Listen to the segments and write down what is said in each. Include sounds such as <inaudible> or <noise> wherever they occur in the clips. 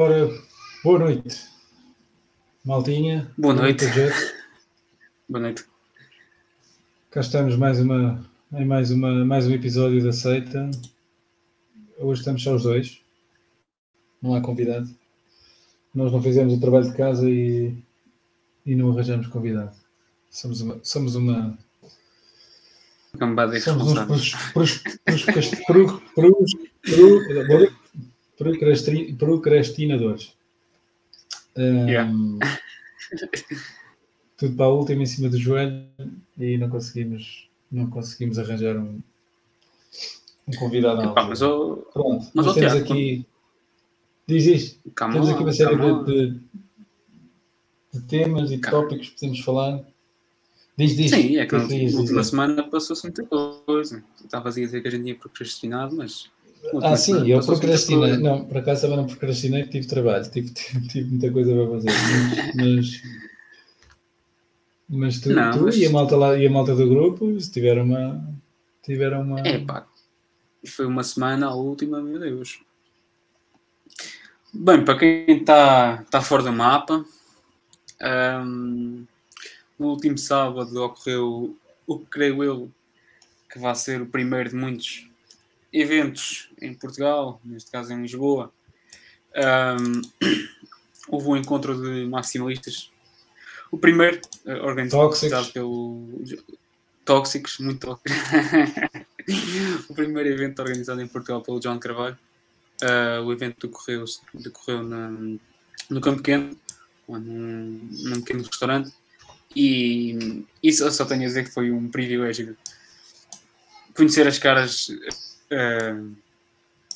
Ora, boa noite, Maltinha. Boa noite. Boa noite. Cá estamos mais uma, em mais, uma, mais um episódio da Seita. Hoje estamos só os dois. Não há convidado. Nós não fizemos o trabalho de casa e, e não arranjamos convidado. Somos uma. Somos uma Cambada somos uns irresponsáveis. pros- pros- pros- pros- pros- pros- procrasti- procrastinadores. Ahm, Yeah. <laughs> tudo para a última em cima do joelho e não conseguimos, não conseguimos arranjar um, um convidado Epá, mas oh, Pronto, mas, nós temos aqui. Diz isto. Temos aqui uma série de, de- de temas e de tópicos que podemos falar. Diz, diz. Sim, é que na última semana passou-se muita coisa. Estavas a dizer que a gente tinha procrastinado, mas. Ah, sim, semana eu procrastinei. Não, por acaso também não procrastinei, tive trabalho, tive, <laughs> tive, tive muita coisa para fazer. Mas, mas, tu, Não, tu mas- E, a malta lá, e a malta do grupo tiveram uma. Tiveram uma. É pá, foi uma semana a última, meu Deus. Bem, para quem está tá fora do mapa, ahm, no último sábado ocorreu o que creio eu que vai ser o primeiro de muitos eventos em Portugal, neste caso em Lisboa. Ahm, <coughs> houve um encontro de maximalistas. O primeiro, eh, organizado Tóxicos. pelo tóxicos, muito tóxicos. <laughs> o primeiro evento organizado em Portugal pelo John Carvalho. Ah, o evento decorreu, decorreu na, no Campo Pequeno, num, num pequeno restaurante. E isso eu só tenho a dizer que foi um privilégio conhecer as caras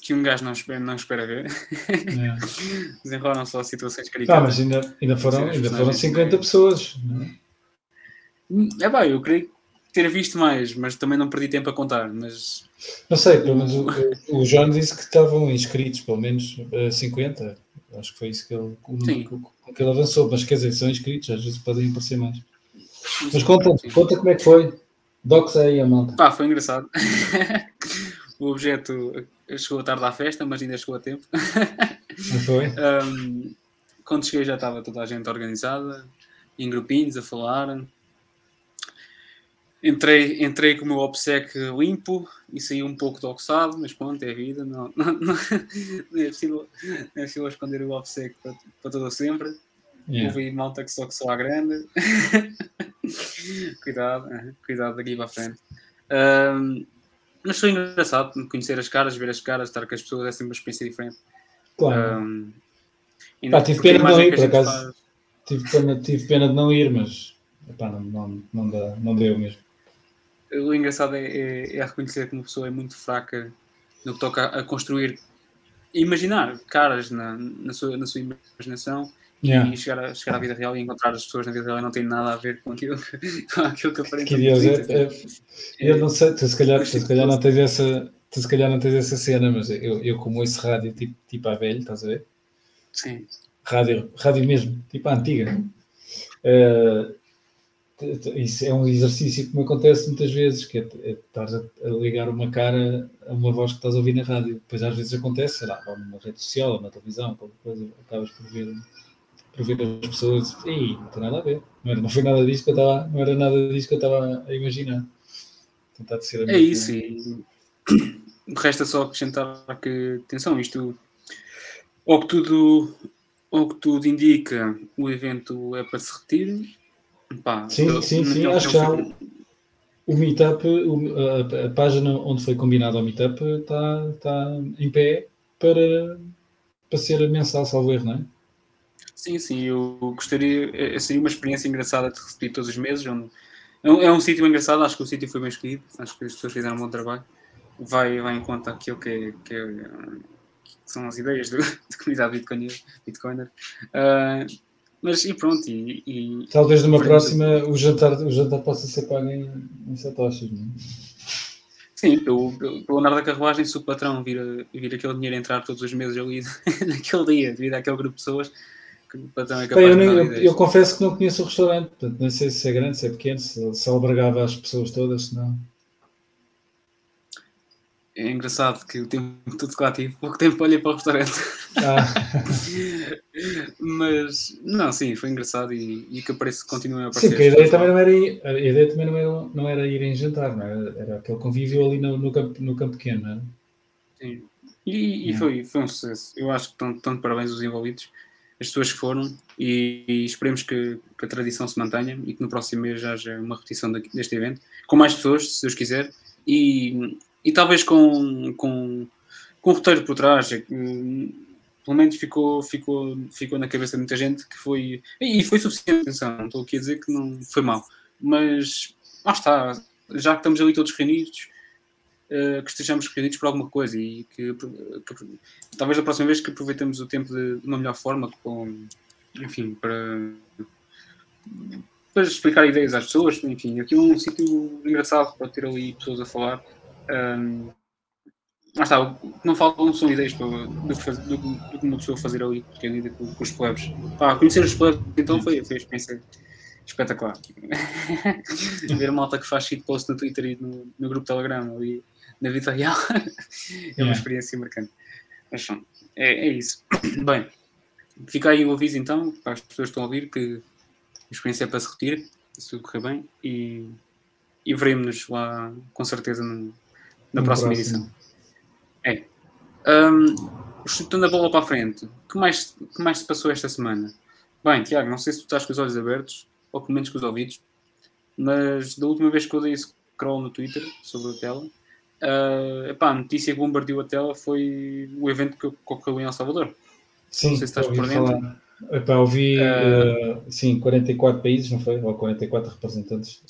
que um gajo não espera, não espera ver. É. <laughs> Desenrolam só situações Ah, caricatas. mas ainda, ainda, foram, ainda foram personagens 50 também. pessoas. não é? É bem, eu creio ter visto mais, mas também não perdi tempo a contar. Mas Não sei, pelo menos o, o João disse que estavam inscritos, pelo menos eh, 50. Acho que foi isso que ele, Sim. que, ele avançou. Mas quer dizer, são inscritos, às vezes podem aparecer mais. Mas conta, conta como é que foi. Docs aí a malta. Pá, foi engraçado. <laughs> o objeto chegou tarde à festa, mas ainda chegou a tempo. Não foi? <laughs> Um, quando cheguei já estava toda a gente organizada, em grupinhos, a falar. Entrei, entrei com o meu obsequio limpo e saí um pouco toxado, mas pronto, é a vida. Não, <laughs> não, não, não é, possível, não é possível esconder o obsequio para, para todo sempre. Yeah. Aí malta que só que só à grande. <laughs> cuidado, cuidado daqui para a frente. Ahm, mas foi engraçado conhecer as caras, ver as caras, estar com as pessoas é sempre uma experiência diferente. Claro. Ainda Pá, tive pena de não ir, por acaso. faz- Tive, pena, tive pena de não ir, mas epá, não, não, não, dá, não deu mesmo. O engraçado é, é- é reconhecer que uma pessoa é muito fraca no que toca a, a construir, imaginar caras na, na, sua, na sua imaginação Yeah. e chegar, a, chegar à vida real e encontrar as pessoas na vida real e não tem nada a ver com aquilo, que- <laughs> com aquilo que aparentemente Deus, é, é, eu não sei, tu se calhar, tu se calhar não tens essa. Tu se calhar não tens essa cena, mas eu, eu como ouço rádio tipo, tipo à velha, estás a ver? Sim. rádio, rádio mesmo, tipo a antiga. T- isso é um exercício que me acontece muitas vezes, que é, é estar a, a ligar uma cara a uma voz que estás a ouvir na rádio. Depois às vezes acontece, sei lá, ou numa rede social, ou na televisão, qualquer coisa, acabas por ver, por ver as pessoas e não tem nada a ver. Não, era, não foi nada disso que eu estava, não era nada disso que eu estava a imaginar. Tentar ser a É isso, e resta só acrescentar que, atenção, isto, ao que tudo, ao que tudo indica, o evento é para se repetir. Pá, Sim, eu- sim, sim, acho que já o Meetup, o- a, a página onde foi combinado ao Meetup está, está em pé para, para ser mensal, salvo erro, não é? Sim, sim, eu gostaria, eh, seria uma experiência engraçada de repetir todos os meses. onde- é um, é um sítio engraçado, acho que o sítio foi bem escolhido, acho que as pessoas fizeram um bom trabalho. Vai, vai em conta aquilo que, é- que, é, que são as ideias do, <laughs> da comunidade Bitcoiner. Bitcoiner. Ah, mas e pronto, e, e- Talvez numa Faremos- próxima o jantar, o jantar possa ser pago em, em satoshis, não é? sim, pelo, pelo, pelo andar da carruagem, se o patrão vir, vir aquele dinheiro entrar todos os meses ali <laughs> naquele dia, devido àquele grupo de pessoas, que é Bem, eu, de eu- eu confesso que não conheço o restaurante, portanto, não sei se é grande, se é pequeno, se, se albergava as pessoas todas, se não. é engraçado que o tempo <laughs> todo que lá tive, pouco tempo olhei para o restaurante. Ah. <laughs> Mas, não, sim, foi engraçado e, e que aparece, continua a aparecer. Sim, porque a ideia também não era ir, a ideia também não era, não era ir em jantar, não era, era aquele convívio ali no, no, campo, no campo pequeno, não é? Sim. E, e foi, foi um sucesso. Eu acho que estão, estão de parabéns os envolvidos, as pessoas que foram, e, e esperemos que, que, a tradição se mantenha e que no próximo mês haja uma repetição deste evento, com mais pessoas, se Deus quiser, e, e talvez com, com, com um roteiro por trás, é pelo menos ficou, ficou, ficou na cabeça de muita gente que foi. E foi suficiente, atenção, não estou aqui a dizer que não foi mal, mas lá está, já que estamos ali todos reunidos, uh, que estejamos reunidos por alguma coisa e que, que, talvez da próxima vez que aproveitemos o tempo de, de uma melhor forma, com, enfim, para, para explicar ideias às pessoas, enfim, aqui é um sítio engraçado para ter ali pessoas a falar. Um, mas está, o que não faltam são ideias para, do, do, do, que uma pessoa fazer ali, que é com, com os plebes. Pá, conhecer os plebes então foi, foi a experiência espetacular. <laughs> Ver a malta que faz shitpost no Twitter e no, no grupo Telegram ali na vida real <laughs> é uma experiência marcante. Mas é, é isso. <coughs> Bem, fica aí o aviso então, para as pessoas que estão a ouvir, que a experiência é para se repetir, se tudo correr bem, e, e veremos-nos lá com certeza no, na no próxima próximo. edição. É. Um, chutando a bola para a frente, que mais, que mais se passou esta semana? Bem, Tiago, não sei se tu estás com os olhos abertos, ou pelo menos com os ouvidos, mas da última vez que eu dei scroll no Twitter sobre a tela, uh, epá, a notícia que bombardeou a tela foi o evento que ocorreu em El Salvador. Sim, não sei se estás por dentro. Falar. Epá, ouvi, uh, uh, sim, 44 países, não foi? Ou 44 representantes.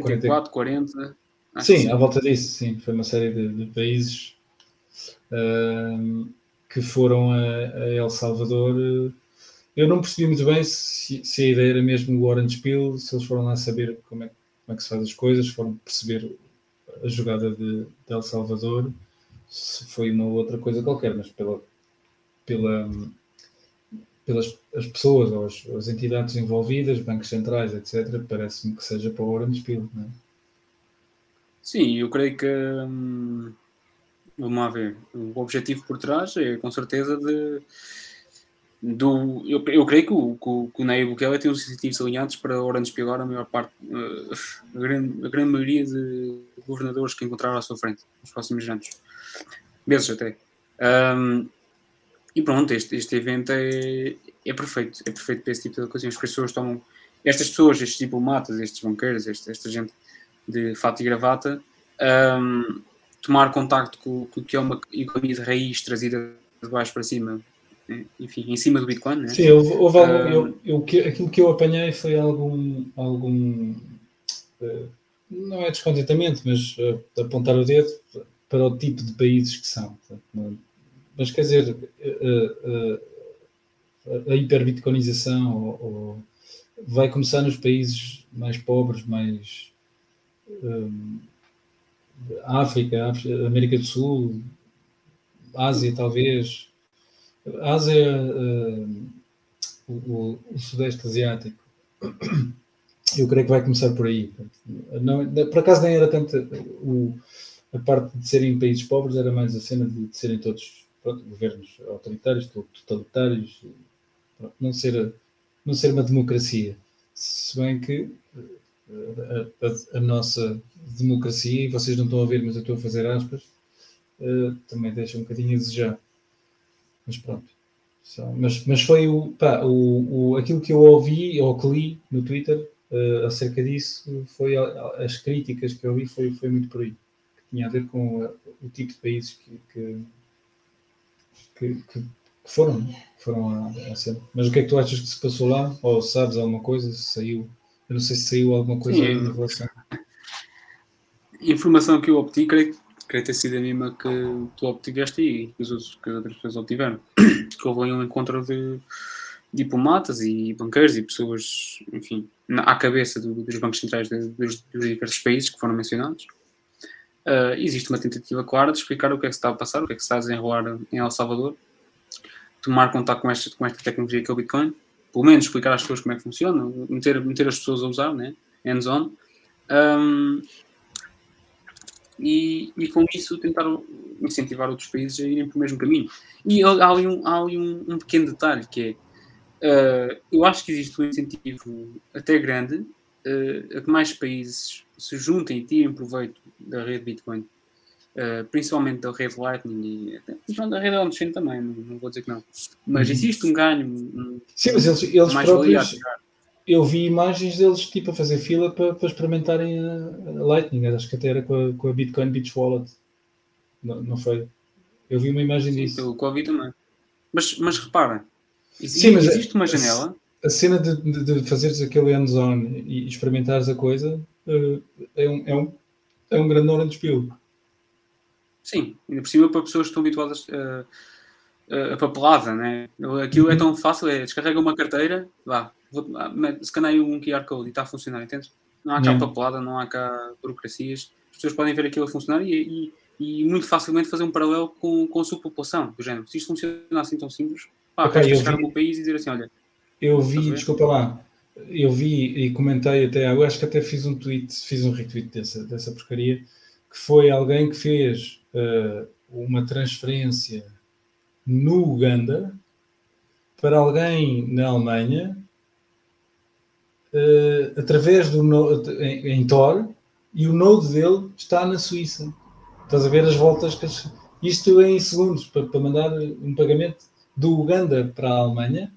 44, 40. Sim, sim, à volta disso, sim. Foi uma série de, de países que foram a, a, El Salvador. Eu não percebi muito bem se, se, a ideia era mesmo o Orange Peel, se eles foram lá saber como é, como é que se faz as coisas, foram perceber a jogada de, de El Salvador, se foi uma outra coisa qualquer, mas pela, pela, pelas as pessoas ou as, as, entidades envolvidas, bancos centrais, etc., parece-me que seja para o Orange não é? Sim, eu creio que hum, vamos lá ver, o objetivo por trás é com certeza de do, eu, eu creio que o, que, o Nayib Bukele tem os incentivos alinhados para Orange Pilar a maior parte, uh, a, grande, a grande maioria de governadores que encontraram à sua frente nos próximos anos, meses até. Um, e pronto, este, este evento é, é perfeito, é perfeito para esse tipo de que as pessoas tomam, estas pessoas, estes diplomatas, estes banqueiros, este, esta gente de fato e gravata, um, tomar contacto com o que é uma economia de raiz trazida de baixo para cima? Enfim, em cima do Bitcoin. Né? Sim, houve, houve uh, eu, eu, aquilo que eu apanhei foi algum, algum uh, não é descontentamento, mas uh, apontar o dedo para o tipo de países que são. Mas quer dizer, a hiperbitcoinização ou, ou vai começar nos países mais pobres, mais um, África, África, América do Sul, Ásia talvez, Ásia, uh, o, o, Sudeste Asiático. Eu creio que vai começar por aí. Não, por acaso nem era tanto o, a parte de serem países pobres, era mais a cena de, de serem todos pronto, governos autoritários, totalitários, pronto, não, ser, não ser uma democracia. Se bem que a, a, a, nossa democracia, e vocês não estão a ver, mas eu estou a fazer aspas, uh, também deixa um bocadinho a desejar. Mas pronto. Mas, mas foi o, pá, o, o, aquilo que eu ouvi ou que li no Twitter uh, acerca disso, foi as críticas que eu vi, foi, foi muito por aí. Que tinha a ver com o tipo de países que, que, que, que foram, foram à cena. Mas o que é que tu achas que se passou lá? Ou sabes alguma coisa? Se saiu eu não sei se saiu alguma coisa Sim, em relação. Informação que eu obtive, creio, creio ter sido a mesma que tu obtiveste e que, os outros, que as outras pessoas obtiveram. <clears throat> que houve um encontro de diplomatas e banqueiros e pessoas, enfim, na, à cabeça do, dos bancos centrais de, dos, dos, diversos países que foram mencionados. Uh, existe uma tentativa clara de explicar o que é que se está a passar, o que é que se está a desenrolar em El Salvador, tomar contato com esta, com esta tecnologia que é o Bitcoin pelo menos explicar às pessoas como é que funciona, meter, meter as pessoas a usar, né? hands-on. Um, e, e com isso tentar incentivar outros países a irem para o mesmo caminho. E há ali um, há ali um, um pequeno detalhe que é, uh, eu acho que existe um incentivo até grande uh, a que mais países se juntem e tirem proveito da rede Bitcoin, uh, principalmente da rede Lightning e da rede on-chain também, não, não, vou dizer que não. Mas uhum. existe um ganho. Um, Sim, mas eles, eles próprios eu vi imagens deles tipo a fazer fila para, para experimentarem a, a, Lightning, acho que até era com a, com a Bitcoin Beach Wallet. Não, não foi? Eu vi uma imagem Sim, disso. Pelo Covid também. Mas, mas repara, Sim, mas existe uma janela. A, a cena de, de, de fazeres aquele hands-on e experimentares a coisa uh, é, um, é, um, é um grande de espelho. Sim, ainda por cima para pessoas que estão habituadas a, a papelada, né? Aquilo é uhum. tão fácil, é descarrega uma carteira, vá, ah, escaneio um QR Code e está a funcionar, entende? Não há cá yeah. papelada, não há cá burocracias. As pessoas podem ver aquilo a funcionar e, e, e muito facilmente fazer um paralelo com, com a sua população, do género. Se isto funciona assim tão simples, pá, okay, chegar vi, país e dizer assim, olha... Eu vi, desculpa lá, eu vi e comentei até, eu acho que até fiz um tweet, fiz um retweet dessa, dessa porcaria, que foi alguém que fez uh, uma transferência no Uganda para alguém na Alemanha uh, através do node, em, em, Tor e o node dele está na Suíça. Estás a ver as voltas que isto em segundos para, para mandar um pagamento do Uganda para a Alemanha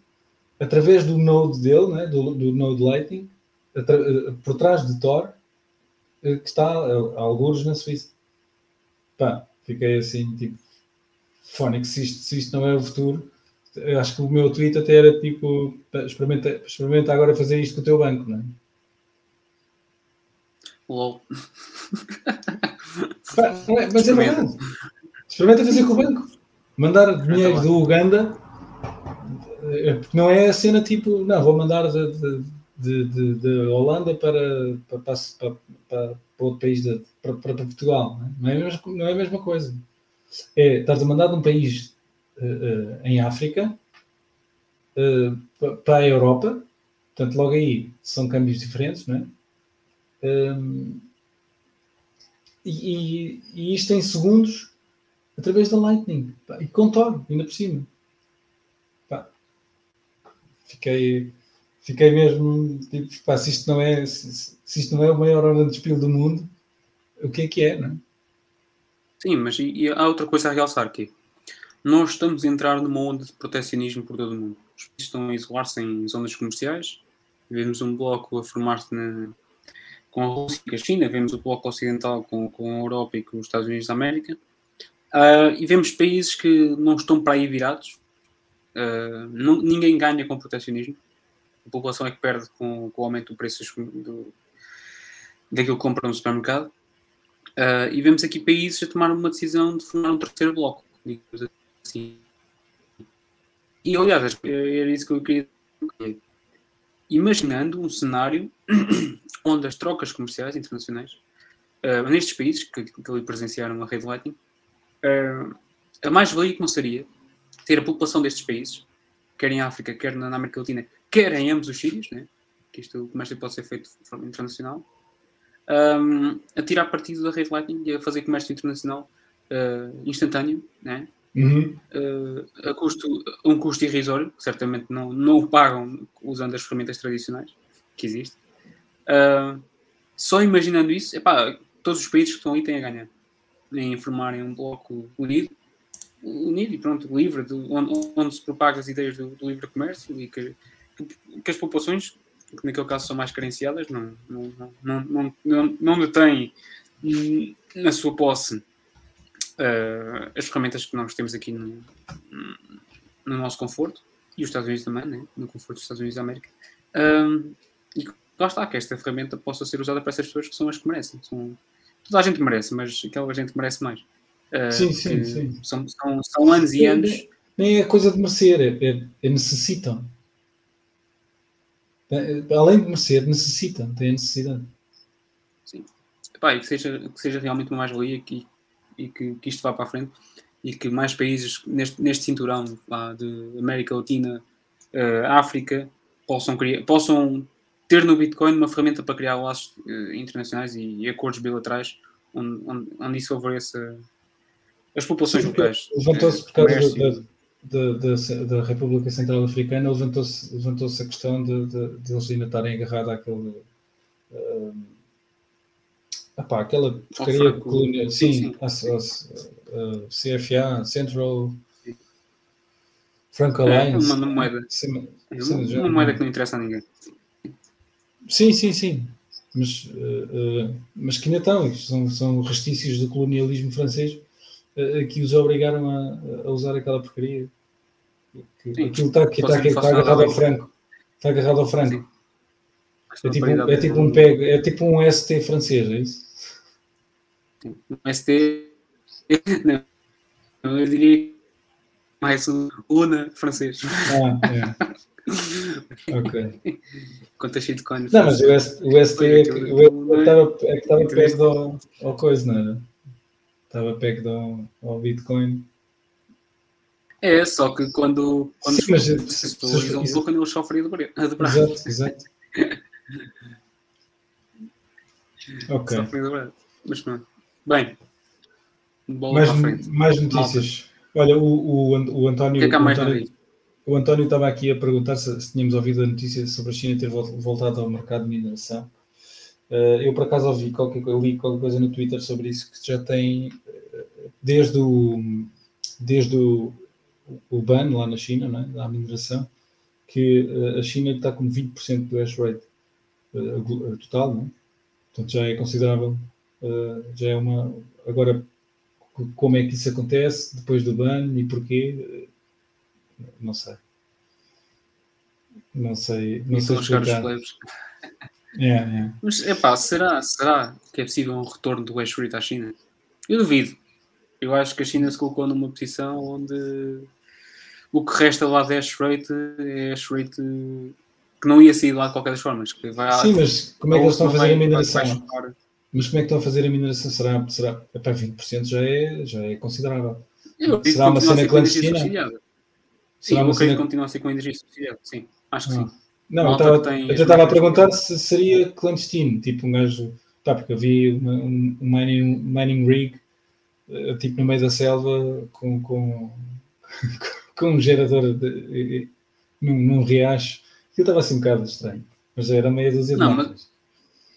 através do node dele, né, do, do node Lightning, eh, por trás de Tor, eh, que está a, alguns na Suíça. Pá, fiquei assim, tipo, fónico, se isto, se isto não é o futuro, eu acho que o meu tweet até era tipo experimenta, experimenta agora fazer isto com o teu banco, não é? LOL. <laughs> É, mas é verdade. Experimenta fazer com o banco. Mandar dinheiro do Uganda, eh, porque não é a cena tipo, não, vou mandar de, de, de, de Holanda para, para, para, para, outro país, de, para, para Portugal. Não é? Não, é a mesma, não é a mesma coisa. É, estás a mandar de um país em África uh, para a Europa. Portanto, logo aí são câmbios diferentes, não é? E, e, isto em segundos através da Lightning e com Tor, ainda por cima. Fiquei, fiquei mesmo tipo, pá, se isto não é se, se isto não é o maior hora de despido do mundo, o que é que é, não é? Sim, mas e, e há outra coisa a realçar aqui nós estamos a entrar numa onda de protecionismo por todo o mundo. Os países estão a isolar-se em zonas comerciais. Vemos um bloco a formar-se com a Rússia e a China, vemos o bloco ocidental com, com a Europa e com os Estados Unidos da América. Uh, e vemos países que não estão para aí virados. Uh, não, ninguém ganha com o protecionismo. A população é que perde com, com o aumento do preço do, daquilo que compra no supermercado. Uh, e vemos aqui países a tomar uma decisão de formar um terceiro bloco, digamos Sim. E aliás, era isso que eu queria. Imaginando um cenário <clears throat> onde as trocas comerciais internacionais, uh, nestes países que, que ali presenciaram a rede Lightning, uh, a mais-valia que não seria ter a população destes países, quer em África, quer na América Latina, quer em ambos os sítios, né? que isto o comércio pode ser feito de forma internacional, um, a tirar partido da rede Lightning e a fazer comércio internacional uh, instantâneo, né? Uhum. Uh, a custo, um custo irrisório, que certamente não, não o pagam usando as ferramentas tradicionais que existem. Uh, só imaginando isso, epá, todos os países que estão aí têm a ganhar em formarem um bloco unido, unido e pronto, livre, de, onde, onde, se propaga as ideias do, do livre comércio e que, que, que, as populações, que naquele caso são mais carenciadas, não, não, não, não, não, não detêm na sua posse uh, as ferramentas que nós temos aqui no, no, nosso conforto, e os Estados Unidos também, né? no conforto dos Estados Unidos da América, um, e lá está, que esta ferramenta possa ser usada para essas pessoas que são as que merecem. São, toda a gente merece, mas aquela gente merece mais. Uh, sim, sim, sim. São, são, são anos e anos. Nem é coisa de merecer, é, é, é necessitam. Além de merecer, necessitam, têm necessidade. Sim. Epá, que, seja, que seja realmente uma mais-valia que, e que, que, isto vá para a frente e que mais países neste, neste cinturão lá, de América Latina, uh, África, possam, criar, possam ter no Bitcoin uma ferramenta para criar laços uh, internacionais e, e, acordos bilaterais onde, onde, onde isso favorece as populações locais. Levantou-se por causa da, da, da, da, República Central Africana, levantou-se levantou a questão de, de, de, eles ainda estarem agarrados àquele. Uh, epá, aquela porcaria colonial. Sim, sim. uh, CFA, Central. Franco é, Alliance. É uma moeda. Sim, sim, uma, uma moeda que não interessa a ninguém. Sim, sim, sim. Mas, uh, uh, mas que ainda estão, são, são restícios do colonialismo francês uh, que os obrigaram a, a, usar aquela porcaria. Que, sim, aquilo está, que está, que está agarrado ao franco. Está agarrado ao franco. É tipo, é tipo um PEG, é tipo um ST francês, é isso? Um ST. <laughs> Não, eu diria mais um UNA francês. Ah, <laughs> é. ok. Conta shitcoin. Não, mas o, ST, o ST é que estava perto ao, ao coisa, não era? Estava perto ao, ao Bitcoin. É, só que quando, quando Sim, mas, se valoriza um pouco, ele sofre de braço. Exato, exato. <laughs> ok. Mas. Bem, mais, mais notícias. Olha, o, o, o António. O que é que há mais António, o António estava aqui a perguntar se, se, tínhamos ouvido a notícia sobre a China ter voltado ao mercado de mineração. Uh, eu, por acaso, ouvi qualquer, li qualquer coisa no Twitter sobre isso, que já tem, eh, desde o, desde o, o ban lá na China, não é? da mineração, que uh, a China está com 20% do hash rate uh, total, não é? portanto já é considerável, já é uma. Agora, como é que isso acontece depois do ban e porquê? Não sei. Não sei. Não sei explicar. <laughs> É, é. Mas, epá, será, será que é possível um retorno do rate à China? Eu duvido. Eu acho que a China se colocou numa posição onde o que resta lá de hash rate é hash rate que não ia sair lá de qualquer das formas. Que vai Sim, mas como é que eles estão a fazer a mineração? Mas como é que estão a fazer a mineração? Será, será epá, 20% já é, já é considerável. Eu será uma cena clandestina? Sim, eu que continua a ser com energia subsidiada. Sim, acho que ah. sim. Não, eu estava, eu estava a perguntar se seria clandestino, tipo um gajo. Tá, porque eu vi uma, um, um mining, mining rig, uh, tipo no meio da selva, com, com, <laughs> com um gerador de, num, num riacho. Eu estava assim um bocado estranho, mas era meia dúzia de não, mas,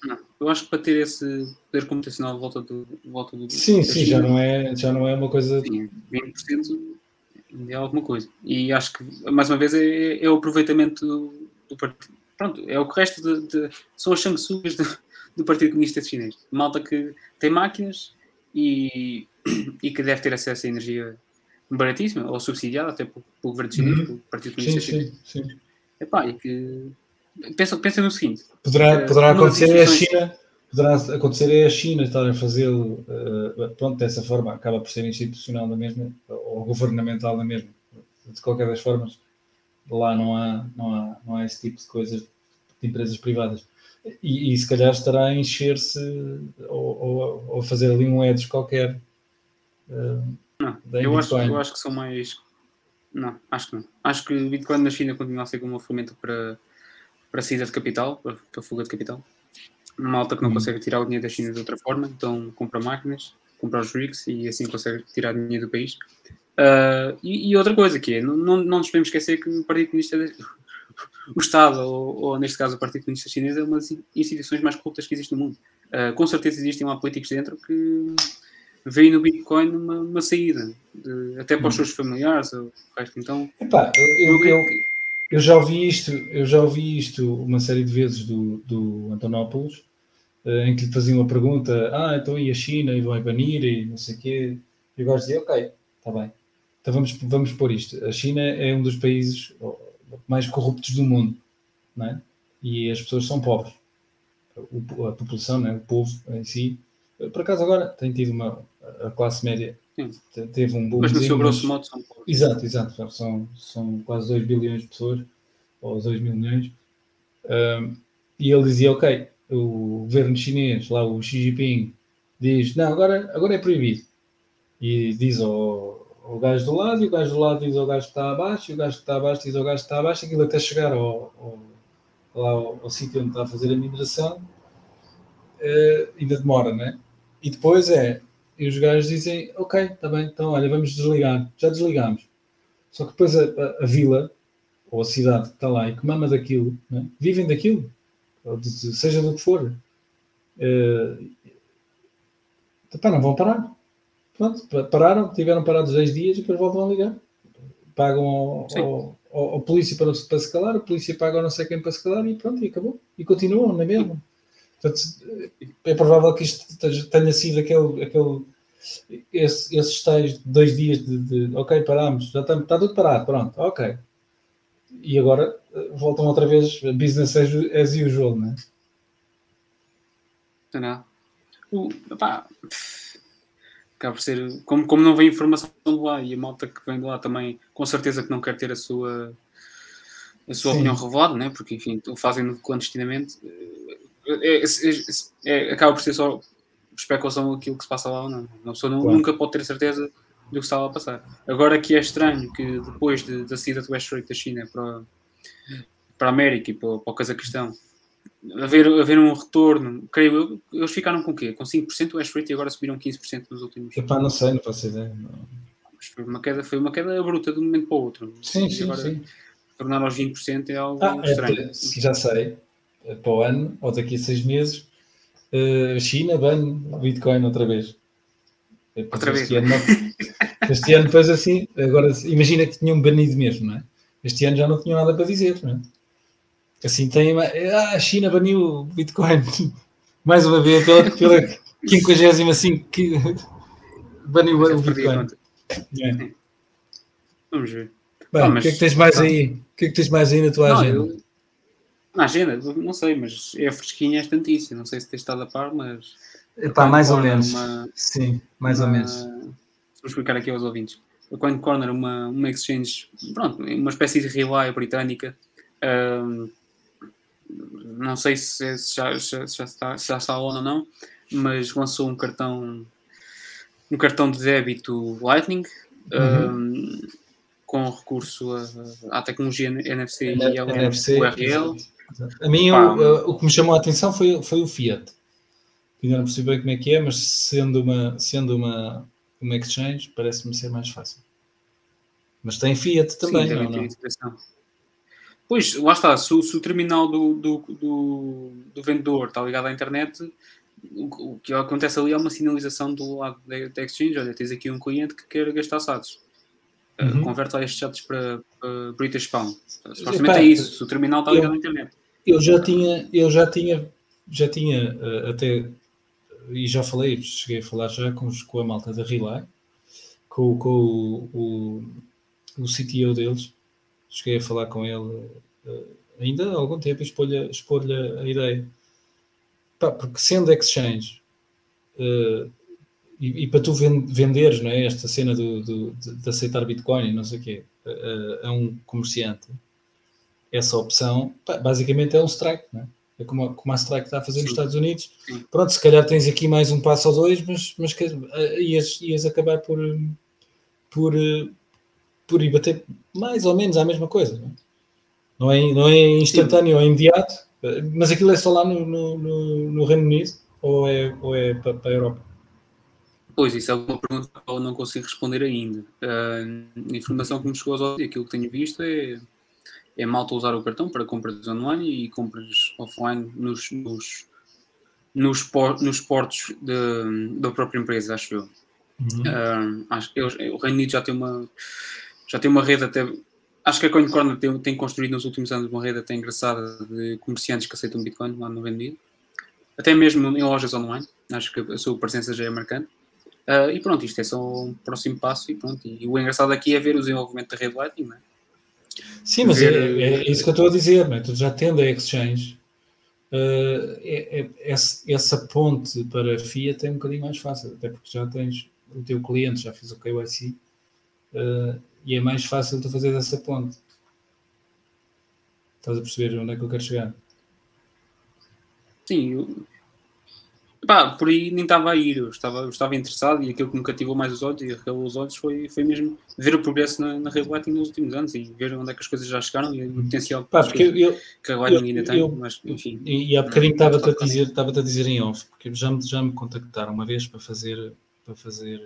não, eu acho que para ter esse poder computacional de volta do. De volta do sim, sim, já não, é, já não é uma coisa. Sim, 20% é alguma coisa. E acho que, mais uma vez, é, é o aproveitamento do, do, partido. Pronto, é o que resta de, de são as sanguessugas do, do Partido Comunista Chinês. Malta que tem máquinas e, e que deve ter acesso a energia baratíssima ou subsidiada até pelo, pelo governo chinês, uhum. pelo Partido Comunista sim, Chinês. Sim, sim. Epá, e que pensa, pensa no seguinte: poderá, uh, poderá acontecer é a China. Poderá acontecer é a China estar a fazê-lo, uh, pronto, dessa forma, acaba por ser institucional da mesma, ou governamental da mesma. De qualquer das formas, lá não há, não há, não há esse tipo de coisas de empresas privadas. E, e se calhar estará a encher-se ou, ou, ou, fazer ali um edge qualquer. Uh, não, eu acho, eu acho que são mais. Não, acho que não. Acho que o Bitcoin na China continua a ser como uma ferramenta para, para saída de capital, para, para fuga de capital. Uma malta que não uhum. consegue tirar o dinheiro da China de outra forma, então compra máquinas, compra os rigs e assim consegue tirar dinheiro do país. Uh, e, e, outra coisa que é, não, não, não nos podemos esquecer que o Partido Comunista, <laughs> o Estado, ou, ou, neste caso o Partido Comunista Chinês, é uma das instituições mais corruptas que existe no mundo. Uh, com certeza existem lá políticos dentro que veem no Bitcoin uma, uma saída, de, até para os uhum. seus familiares. Ou, então, Epá, eu, eu, eu, eu, já ouvi isto, eu já ouvi isto uma série de vezes do, do Antonopoulos, uh, em que lhe faziam uma pergunta, ah, então e a China, e vai banir, e não sei o quê. E o gajo dizia, ok, está bem. Então vamos, vamos pôr isto. A China é um dos países mais corruptos do mundo, não é? E as pessoas são pobres. O, a população, né? o povo em si. Por acaso agora tem tido uma. A classe média Sim. teve um bom. Mas no seu grosso modo são pobres. Exato, exato. São, são quase 2 bilhões de pessoas, ou 2 mil milhões. Um, e ele dizia: Ok, o governo chinês, lá o Xi Jinping, diz: Não, agora, agora é proibido. E diz ao, o gajo do lado e o gajo do lado diz ao gajo que está abaixo e o gajo que está abaixo diz ao gajo que está abaixo, aquilo até chegar ao, ao, lá ao, ao sítio onde está a fazer a mineração uh, ainda demora, né? e depois é, e os gajos dizem, ok, está bem, então olha, vamos desligar. Já desligamos. Só que depois a, a, a vila, ou a cidade que está lá e que mama daquilo, né? vivem daquilo, seja do que for. Uh, não vão parar. Pronto, pararam, tiveram parados 10 dias e depois voltam a ligar. Pagam ao, ao, ao, ao polícia para, para se calar, a polícia paga não sei quem para se calar e pronto, e acabou. E continuam na mesma. Portanto, é provável que isto tenha sido aquele, aquele esse, esses tais dois dias de, de ok, paramos, já está, está tudo parado, pronto, ok. E agora eh, voltam outra vez business as, as usual, não é? Não. O, pá, acaba por ser, como, como não vem informação de lá e a malta que vem de lá também, com certeza que não quer ter a sua a sua Sim. opinião revelada, né? porque enfim, o fazem clandestinamente, é, é, é, acaba por ser só especulação aquilo que se passa lá ou não. Uma pessoa não, claro. nunca pode ter certeza do que está lá a passar. Agora que é estranho que depois de, da saída do West da China para, para a América e para, para o Cazaquistão haver, haver um retorno, creio eu, eles ficaram com o quê? Com 5% o West Rate e agora subiram 15% nos últimos. Epá, não sei, não faço ideia. Não. Foi uma, queda, foi uma queda bruta de um momento para o outro. Sim, sim, agora, sim. Tornar aos 20% é algo ah, é, estranho. É, já sei, para o ano ou daqui a seis meses, uh, China ban Bitcoin outra vez. Outra este vez. Ano, não, este ano depois assim, agora imagina que tinham banido mesmo, não é? Este ano já não tinham nada para dizer, não é? Assim tem. Ah, a China baniu o Bitcoin <laughs> mais uma vez pela, pela 55 que <laughs> baniu o Bitcoin. É. Vamos ver. Bem, ah, o que é que tens mais aí? O que é que tens mais aí na tua não, agenda? Eu, na agenda, não sei, mas é fresquinha esta notícia. Não sei se tens estado a par, mas. Epá, mais ou menos. Uma, Sim, mais uma, ou menos. Vou explicar aqui aos ouvintes. A Coin Corner, uma, uma exchange, pronto, uma espécie de relay britânica. Um, não sei se, se, já, se, já, está, se já está on ou não, mas lançou um cartão um cartão de débito Lightning uhum. um, com recurso à tecnologia NFC e ao NFC, URL. A mim o, o, que me chamou a atenção foi, foi o Fiat. Ainda não percebi bem como é que é, mas sendo uma, sendo uma, uma exchange, parece-me ser mais fácil. Mas tem Fiat também, Sim, também não? Tem Pois, lá está, se, se o terminal do, do, do, do, vendedor está ligado à internet, o, o, que acontece ali é uma sinalização do lado da, Exchange, olha, tens aqui um cliente que quer gastar SATs. Eh, uhum. Uh, converte lá estes SATs para, para British Pound. Supostamente é isso, se o terminal está ligado eu, à internet. Eu já tinha, eu já tinha, já tinha uh, até, e já falei, cheguei a falar já com, com a malta da Relay, com, com o, o, o CTO deles, cheguei a falar com ele uh, ainda há algum tempo e expor-lhe expor a ideia. Pá, porque sendo exchange uh, e, e, para tu venderes não é, esta cena do, do de, de, aceitar Bitcoin e não sei o quê uh, a um comerciante, essa opção pá, basicamente é um strike, não é? É como, como a Strike está a fazer Sim. nos Estados Unidos. Sim. Pronto, se calhar tens aqui mais um passo ou dois, mas, mas que, ias, ias acabar por, por, por ir bater mais ou menos a mesma coisa. Não é, não é instantâneo ou é imediato, mas aquilo é só lá no, no, no, no Reino Unido ou é, ou é para, para a Europa? Pois, isso é uma pergunta que eu não consigo responder ainda. Uh, a informação que me chegou aos olhos e aquilo que tenho visto é, é malta usar o cartão para compras online e compras offline nos, nos, nos, por, nos portos de, da própria empresa, acho eu. Uhum. Uh, acho que o Reino Unido já tem uma já tem uma rede até. Acho que a CoinCorner tem, tem construído nos últimos anos uma rede até engraçada de comerciantes que aceitam Bitcoin lá no Reino Unido, até mesmo em lojas online. Acho que a sua presença já é marcante. Uh, e pronto, isto é só um próximo passo. E pronto, e o engraçado aqui é ver o desenvolvimento da rede Lightning, não é? Sim, mas ver, é, é, isso que eu estou a dizer, não é? tu já tendo a exchange, uh, é, é, essa ponte para a Fiat é um bocadinho mais fácil, até porque já tens o teu cliente, já fez o KYC, uh, e é mais fácil tu fazer essa ponte. Estás a perceber onde é que eu quero chegar? Sim, eu... Pá, por aí nem estava a ir, eu estava, eu estava interessado e aquilo que me cativou mais os olhos e arregalou os olhos foi, foi mesmo ver o progresso na, na Red Lightning nos últimos anos e ver onde é que as coisas já chegaram e o potencial Pá, porque eu, que a Lightning ainda tem, eu- mas enfim. E, e há bocadinho estava-te a dizer, estava a dizer em off, porque já me, já me contactaram uma vez para fazer, para fazer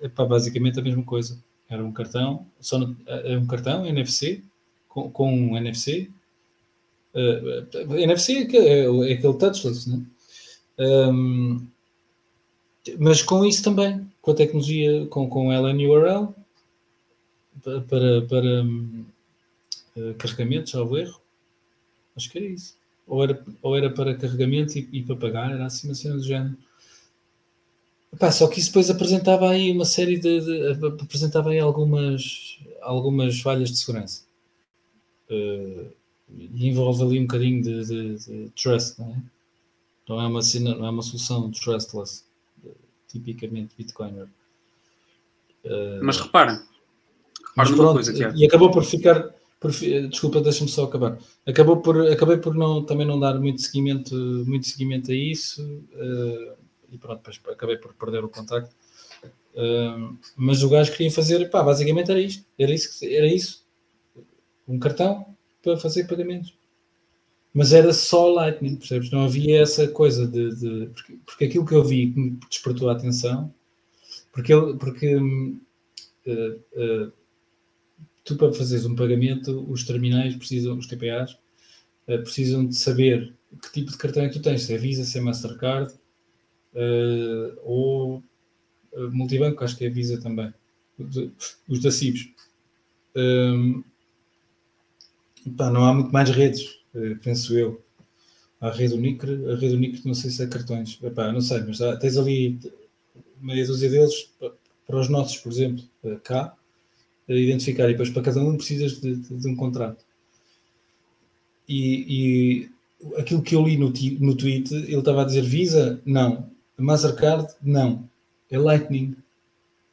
eh, epá, basicamente a mesma coisa. Era um cartão, só no- era um cartão NFC, com, com um NFC. eh, eh, NFC é, aquele- é, é aquele touchless, né? Ahm, mas com isso também, com a tecnologia, com, com LNURL, pa- para, para hum, eh, carregamento, erro. Acho que era isso. Ou era, ou era para carregamento e, e para pagar, era assim uma cena do género. Epá, só que isso depois apresentava aí uma série de, de- apresentava aí algumas, algumas falhas de segurança. Eh, e envolve ali um bocadinho de- de trust, não é? Não é uma cena, não é uma solução trustless, tipicamente Bitcoiner. Eh, Mas repara, mas pronto, coisa, Tiago. e acabou por ficar. por desculpa, deixa-me só acabar. Acabou por, acabei por não, também não dar muito seguimento, muito seguimento a isso. eh, e pronto, depois acabei por perder o contacto. Eh, mas o gajo queria fazer, pá, basicamente era isto. Era isso. Era isso. Um cartão para fazer pagamentos. Mas era só Lightning, percebes? Não havia essa coisa de. de- porque, porque aquilo que eu vi que me despertou a atenção, porque, porque eh, eh, tu para fazeres um pagamento, os terminais precisam, os TPAs, eh, precisam de saber que tipo de cartão é que tu tens, se é Visa, se é Mastercard, ou multibanco, acho que é Visa também, os- da CIBS. Hum, pá, não há muito mais redes, penso eu. A rede Unicre, a rede Unicre não sei se é cartões, Epá, não sei, mas tens ali meia dúzia deles pa- para os nossos, por exemplo, eh, cá, identificar e depois para cada um precisas de, de- de um contrato. E, e aquilo que eu li no, no tweet, ele estava a dizer Visa, não. Mastercard, não. É Lightning.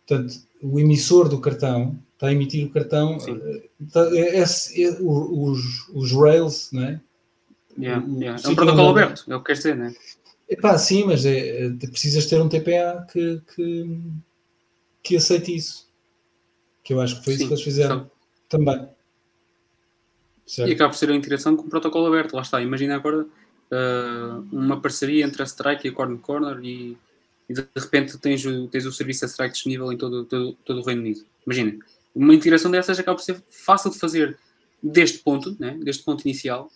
Portanto, o emissor do cartão está a emitir o cartão. Eh, está- é- é- é- os, os Rails, não é? Yeah, o- yeah. É um protocolo onde- aberto, é o que queres dizer, né? Epá, sim, mas é, é, precisas ter um TPA que, que, que aceite isso. Que eu acho que foi isso Sim, que eles fizeram só- também. E Certo? acaba por ser a integração com o protocolo aberto, lá está. Imagina agora ah, uma parceria entre a Strike e a Corner Corner e, e de repente tens o, tens o serviço da Strike disponível em todo, todo, todo o Reino Unido. Imagina, uma integração dessas acaba por ser fácil de fazer deste ponto, né? deste ponto inicial,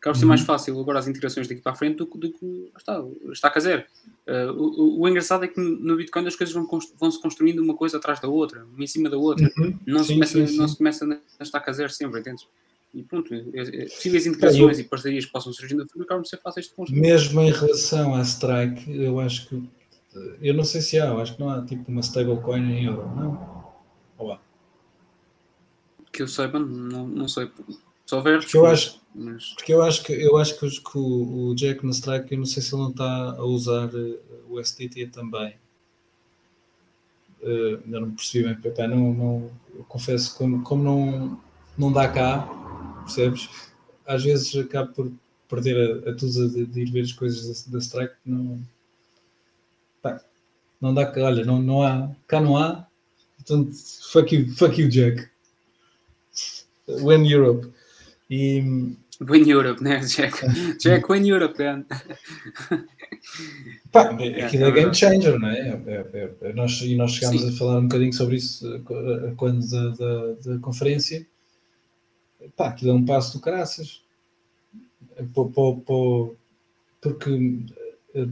acaba por ser Uhum. mais fácil agora as integrações daqui para a frente do, que- do que está, está a fazer. Ah, o, o- engraçado é que no Bitcoin as coisas vão, vão se construindo uma coisa atrás da outra, uma em cima da outra. Uhum. Não, se Sim, começa, sim, não sim. se começa a estar a zero sempre, entendes? E pronto, é- é- possíveis integrações e parcerias que possam surgir no futuro acabam por ser fáceis de construir. Mesmo em relação à Strike, eu acho que. Eu não sei se há, eu acho que não há tipo uma stablecoin em euro, não? Ou há? Que eu saiba, não, não sei. Se houver, Porque eu acho, mas porque eu acho que, eu acho que, que o, o Jack na Strike, eu não sei se ele não está a usar eh, o STT também. Eh, ainda não percebi bem, Epá, não, não, eu confesso, como, como não, não dá cá, percebes? Às vezes acabo por perder a, a tusa de, de ir ver as coisas da, da Strike, não, pá, não dá olha, não, não há, cá não há, portanto, fuck you, fuck you Jack. When Europe. E, Win Europe, né, Jack? <laughs> Jack, Win Europe, man. Pá, <laughs> É, aquilo é é, game changer, não é? É- é- é- nós, e nós chegámos Sim. a falar um bocadinho sobre isso eh, eh, quando da, da, da conferência. Pá, aquilo é um passo do caraças. É po- po- po- porque eh,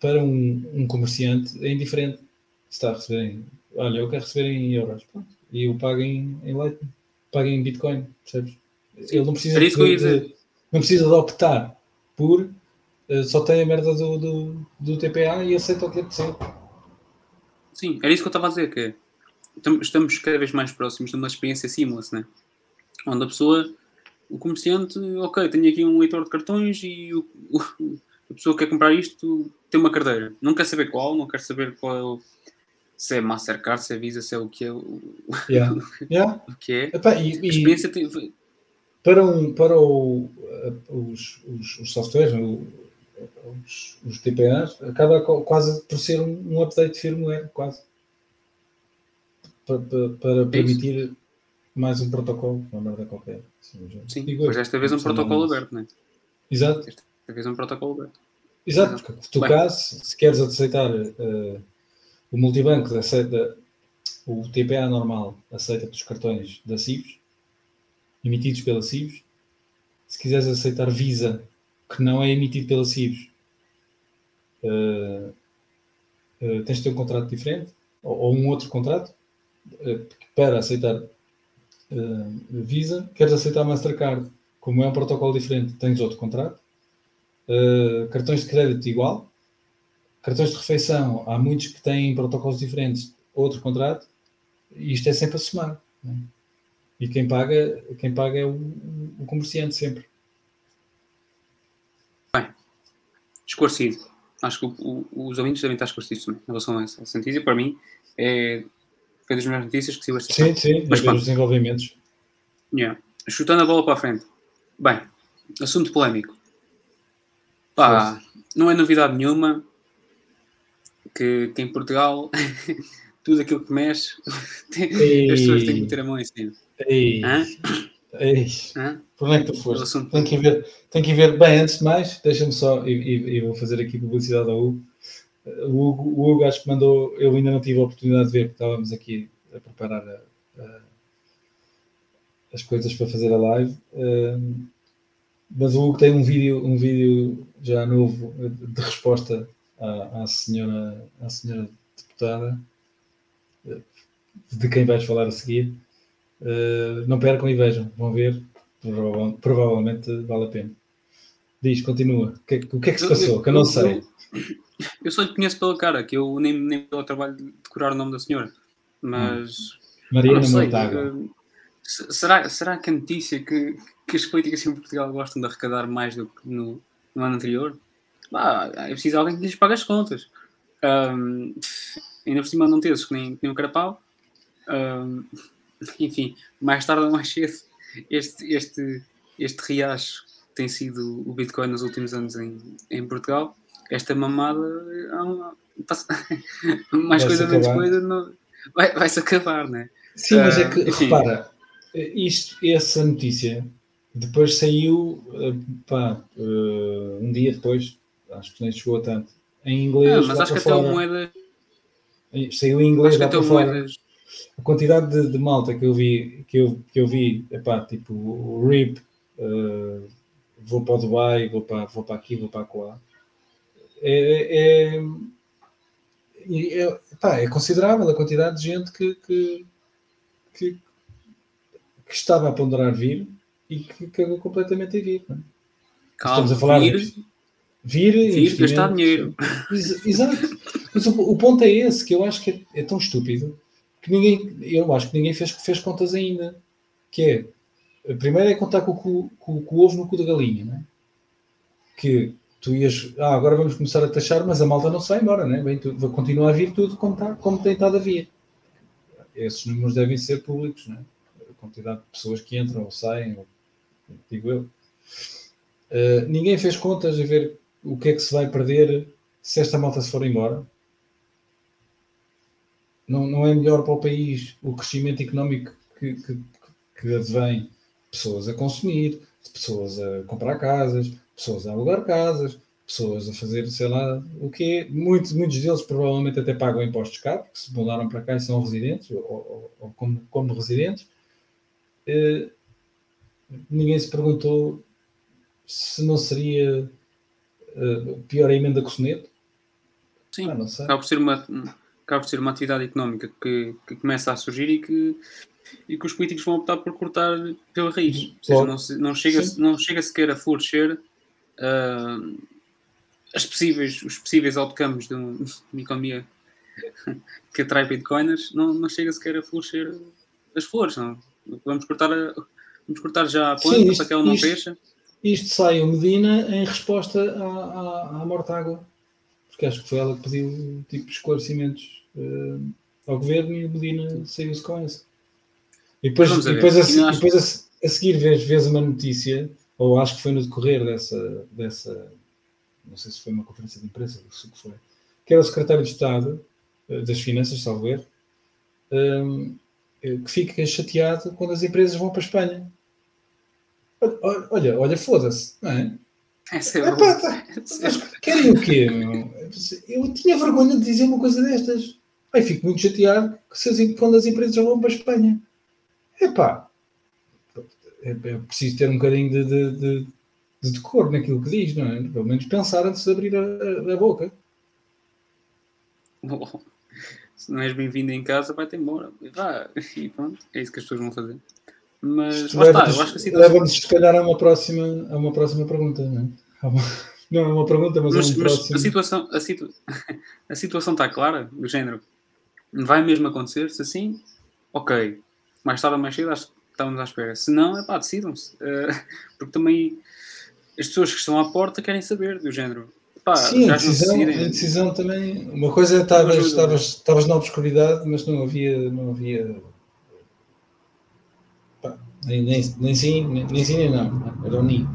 para um, um comerciante é indiferente se está a receber em. Olha, eu quero receber em euros. Pronto, e eu pago em, em Lightning, pago em Bitcoin, percebes? Ele não precisa, de- de- não precisa de optar por eh, só tem a merda do, do, do TPA e aceita o que lhe apetecer. Sim, era isso que eu estava a dizer, que é, tam- estamos cada vez mais próximos de uma experiência seamless, né? Onde a pessoa, o comerciante, ok, tenho aqui um leitor de cartões e o, o- a pessoa que quer comprar isto tem uma carteira. Não quer saber qual, não quer saber qual se é Mastercard, se é Visa, se é o que é, o, <laughs> Yeah. Yeah. o que é. Epá, e, A experiência tem, para, um, para o, eh, os, os, os softwares, os, os TPAs, acaba quase por ser um, update de firmware, quase. Para, para, para é permitir mais um protocolo, uma merda qualquer. Sim, pois desta vez um protocolo aberto, não é? Exato. Desta vez um protocolo aberto. Exato, porque se tu caso, se queres aceitar uh, o multibanco, aceita, o TPA normal aceita dos cartões da CIVs, emitidos pela CIVs. Se quiseres aceitar Visa, que não é emitido pela CIVs, uh, uh, tens de ter um contrato diferente, ou, ou um outro contrato, para aceitar Visa. Queres aceitar Mastercard, como é um protocolo diferente, tens outro contrato Uh, cartões de crédito igual. Cartões de refeição, há muitos que têm protocolos diferentes, outro contrato, e isto é sempre a somar. Né? E quem paga, quem paga é o, o comerciante sempre. Bem, esclarecido. Acho que o, o, os ouvintes devem estar esclarecidos também em relação a essa, essa notícia. Para mim, é, foi das melhores notícias que se esta Sim, sim, mas os desenvolvimentos. Yeah. Chutando a bola para a frente. Bem, assunto polémico. Pá, não é novidade nenhuma que, que em Portugal <laughs> tudo aquilo que mexe <laughs> Ei. as pessoas têm que meter a mão em cima. Ei. Hã? Ei. Hã? Por onde é que tu foste? Tem que, ver, tem que ver. Bem, antes de mais, deixa-me só, e, e, e, vou fazer aqui publicidade ao Hugo. O Hugo, o Hugo acho que mandou, eu ainda não tive a oportunidade de ver, porque estávamos aqui a preparar a, a, as coisas para fazer a live. Uh, mas o Hugo tem um vídeo, um vídeo já novo de resposta à, à, senhora, à senhora deputada, de quem vais falar a seguir. Uh, não percam e vejam, vão ver, provavelmente, provavelmente vale a pena. Diz, continua. O que, o que é que se passou? Que eu não sei. Eu, só lhe conheço pela cara, que eu nem, nem pelo trabalho de decorar o nome da senhora. Mas. Mariana Montaga. Uh, será, será que a notícia que, que as políticas em Portugal gostam de arrecadar mais do que no, no ano anterior? É preciso alguém que lhes pague as contas. Um, ainda por cima não teres que nem, que nem o carapau. Um, enfim, mais tarde ou mais cedo, este, este, este riacho tem sido o Bitcoin nos últimos anos em, em Portugal. Esta mamada, <laughs> mais coisa, menos coisa, não, vai, vai-se acabar, não é? Sim, mas é que, uh, repara, isto, essa notícia depois saiu, eh, pá, uh, um dia depois, acho que nem chegou a tanto, em inglês. Ah, mas acho que fora. até moedas. Saiu em inglês lá para fora. Moedas... A quantidade de, de, malta que eu vi, que eu, que eu vi, epá, tipo o RIP, uh, vou para o Dubai, vou para, vou para aqui, vou para lá. É, é, é, pá, é considerável a quantidade de gente que, que, que, que estava a ponderar vir e que cagou completamente em vir. É? Calma, Estamos a falar vir, de vir, vir gastar dinheiro. Exato. Mas o, o, ponto é esse, que eu acho que é, é, tão estúpido que ninguém, eu acho que ninguém fez, fez contas ainda. Que é, primeiro é contar com, com, com, com o ovo no cu da galinha, não é? Que tu ias, ah, agora vamos começar a taxar, mas a malta não se vai embora, né? Bem, tu, vai continuar a vir tudo como, tá, como tem estado a vir. Esses números devem ser públicos, né? A quantidade de pessoas que entram ou saem, ou digo eu. Uh, ninguém fez contas a ver o que é que se vai perder se esta malta se for embora. Não, não é melhor para o país o crescimento económico que, que, que advém pessoas a consumir, pessoas a comprar casas, pessoas a alugar casas, pessoas a fazer, sei lá, o que Muitos, muitos deles provavelmente até pagam impostos cá, porque se mudaram para cá e são residentes, ou, ou, ou como, como residentes. Uh, ninguém se perguntou se não seria uh, pior a emenda com o soneto. Sim, ah, não sei. Acaba, por ser uma, acaba por ser uma atividade económica que, que começa a surgir e que, e que os políticos vão optar por cortar pela raiz. Ou seja, não, não, chega, não chega sequer a florescer uh, as possíveis, os possíveis outcomes de, um, de uma economia que atrai bitcoiners, não, não chega sequer a florescer as flores. Não. Vamos cortar a, Vamos cortar já a planta para que ela não isto, fecha. Isto sai o Medina em resposta à, à, à Mortágua, porque acho que foi ela que pediu tipo esclarecimentos uh, ao governo e o Medina saiu-se com isso. E depois, e depois, a, depois a, a, seguir vês, vês uma notícia, ou acho que foi no decorrer dessa, dessa, não sei se foi uma conferência de imprensa, ou o que foi, que era o secretário de Estado uh, das Finanças, salvo erro, um, que fica chateado quando as empresas vão para a Espanha. Olha, olha, olha foda-se, não é? Essa é Ah, pá, tá. Mas querem o quê? meu? Eu tinha vergonha de dizer uma coisa destas. Ai, fico muito chateado que quando as empresas vão para a Espanha. Epá, é, é preciso ter um bocadinho de, de, de, de decoro naquilo que diz, não é? Pelo menos pensar antes de abrir a, a- boca. Bom, se não és bem-vindo em casa, vai-te embora. Vá, e pronto, é isso que as pessoas vão fazer. Mas Isto lá está, leva-nos eu acho que a situação. leva-nos, se calhar, a uma próxima, a uma próxima pergunta, não é? Uma- <laughs> Não é uma pergunta, mas, Mas, é um mas próximo. a, situação, a, situ... <laughs> a situação está clara, do género. Vai mesmo acontecer? Se assim, ok. Mais tarde ou mais cedo, acho que estamos à espera. Se não, é pá, decidam-se. <laughs> Eh, porque também as pessoas que estão à porta querem saber, do género. Pá, Sim, a decisão, a decisão também. Uma coisa é estavas, na obscuridade, mas não havia. Não havia nem, nem, nem sim, nem, nem sim, nem não. Era o NI.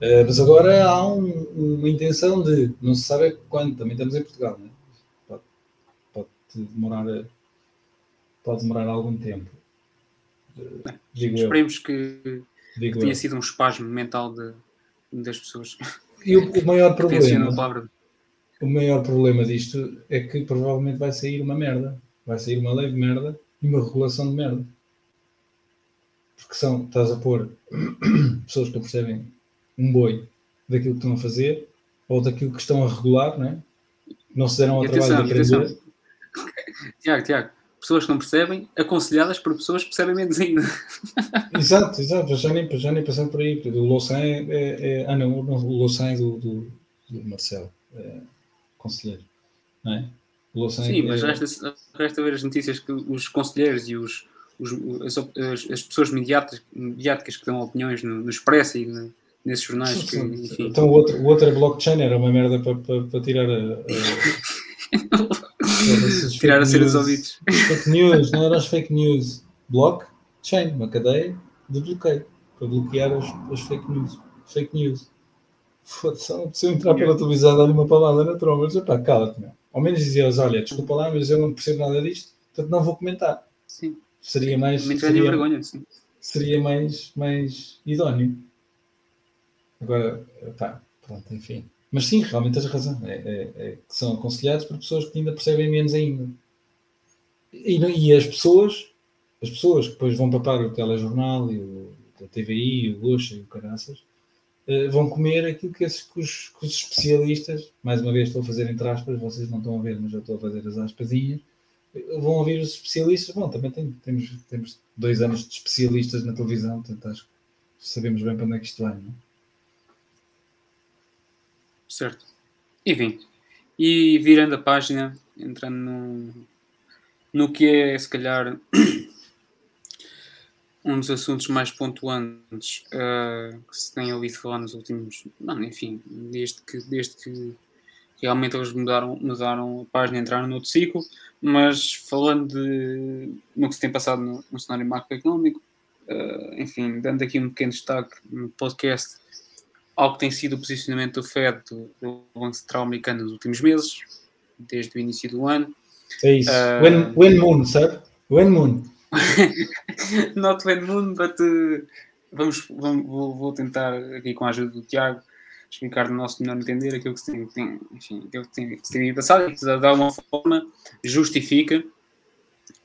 Eh, mas agora há um- uma intenção de. Não se sabe quando, também estamos em Portugal, né? pode, pode demorar. Pode demorar algum tempo. Eh, Digo eu. Esperemos que Digo tenha sido um espasmo mental de, das pessoas E o, o maior que problema. O maior problema disto é que provavelmente vai sair uma merda. Vai sair uma lei de merda e uma regulação de merda. Porque são, estás a pôr <clears throat> pessoas que não percebem um boi daquilo que estão a fazer ou daquilo que estão a regular, não é? Não se deram ao E trabalho atenção, de e atenção. aprender. <laughs> Tiago, Tiago, pessoas que não percebem, aconselhadas por pessoas que percebem menos ainda. <laughs> Exato, exato. Já nem, já nem passando por aí. O Louçã é, é, é- Ah, não, o Louçã é do, do, do Marcelo, é, conselheiro. Não é? Sim, é, mas resta, resta ver as notícias que os conselheiros e os, os- as, as- as pessoas mediáticas, mediáticas que dão opiniões no, no Expresso e no- nesses jornais que, enfim, Então o outro, o outro é blockchain, era uma merda para, para, para tirar a, a- <laughs> tirar a dos news. ouvidos. Fake news, não era as fake news. Blockchain, uma cadeia de bloqueio para bloquear as, as fake news. Fake news. Foda-se, não preciso entrar pela televisão dar-lhe uma palavra na tromba. Mas, pá, cala-te, meu. Ao menos dizia-os, olha, desculpa lá, mas eu não percebo nada disto, portanto não vou comentar. Seria mais, muito seria, vergonha, sim. seria mais, mais idóneo. Agora, pá, pronto, enfim. Mas sim, realmente tens razão. É, é- é que são aconselhados por pessoas que ainda percebem menos ainda. E, e as pessoas, as pessoas que depois vão papar o telejornal e o a TVI, o Luxa e o Caraças, eh, vão comer aquilo que, esses, que, os, que os especialistas, mais uma vez estou a fazer entre aspas, vocês não estão a ver, mas eu estou a fazer as aspasinhas, vão ouvir os especialistas. Bom, também tem- temos, temos dois anos de especialistas na televisão, portanto acho que sabemos bem para onde é que isto vai, não é? Certo. Enfim, e virando a página, entrando no, no que é, se calhar, <clears throat> um dos assuntos mais pontuantes eh, que se tem ouvido falar nos últimos. Não, enfim, desde que, desde que realmente eles mudaram, mudaram a página entraram no outro ciclo, mas falando de, no que se tem passado no, no cenário macroeconómico, eh, enfim, dando aqui um pequeno destaque no podcast ao que tem sido o posicionamento do Fed, do, do Banco Central Americano nos últimos meses, desde o início do ano. É isso. Ah. When, when Moon, sabe? When Moon. <laughs> Not when moon, but uh, vamos, vamos- vou, vou tentar aqui com a ajuda do Tiago explicar no nosso melhor entender aquilo que se tem, tem, enfim, aquilo que tem, que se tem passado e que de alguma forma justifica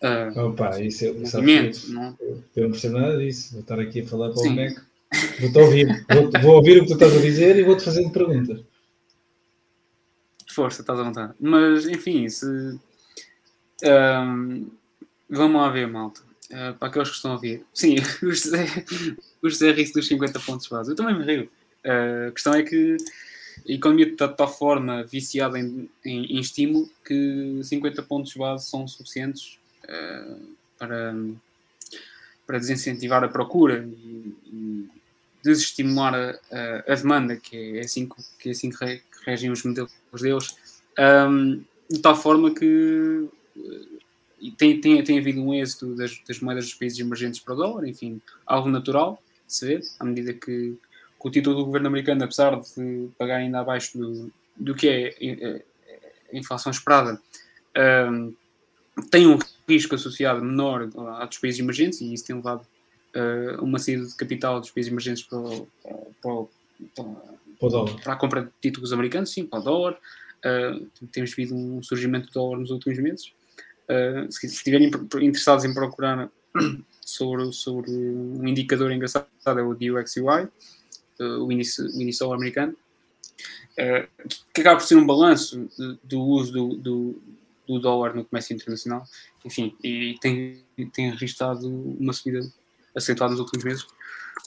uh, Opa, isso é. sabes movimento. que Não? é? Eu não percebo nada disso. Vou estar aqui a falar para o boneco. Vou-te ouvir. Vou, vou ouvir o que tu estás a dizer e vou-te fazendo perguntas. Força, estás à vontade. Mas, enfim, se. ahm, vamos lá ver, malta. Ah, para aqueles que estão a ouvir. Sim, <laughs> o José, o José ri dos 50 pontos base. Eu também me rio. A questão é que a economia está de tal forma viciada em, em, em estímulo que 50 pontos base são suficientes ah, para, para desincentivar a procura e, e desestimular a, a, a demanda, que é assim que, que, é assim que, re, que regem os modelos deles, um, de tal forma que uh, tem, tem, tem havido um êxito das, das moedas dos países emergentes para o dólar, enfim, algo natural se ver, à medida que o título do governo americano, apesar de pagar ainda abaixo do, do que é a inflação esperada, um, tem um risco associado menor a dos países emergentes e isso tem levado uh, uma saída de capital dos países emergentes para, para, para, para, a compra de títulos americanos, sim, para o dólar. Uh, temos visto um surgimento do dólar nos últimos meses. Uh, se, estiverem interessados em procurar sobre, sobre um indicador engraçado, é o DUXUI, o índice, o índice americano, que acaba por ser um balanço do uso do, do, do, dólar no comércio internacional, enfim, e tem, tem registrado uma subida acentuada nos últimos meses,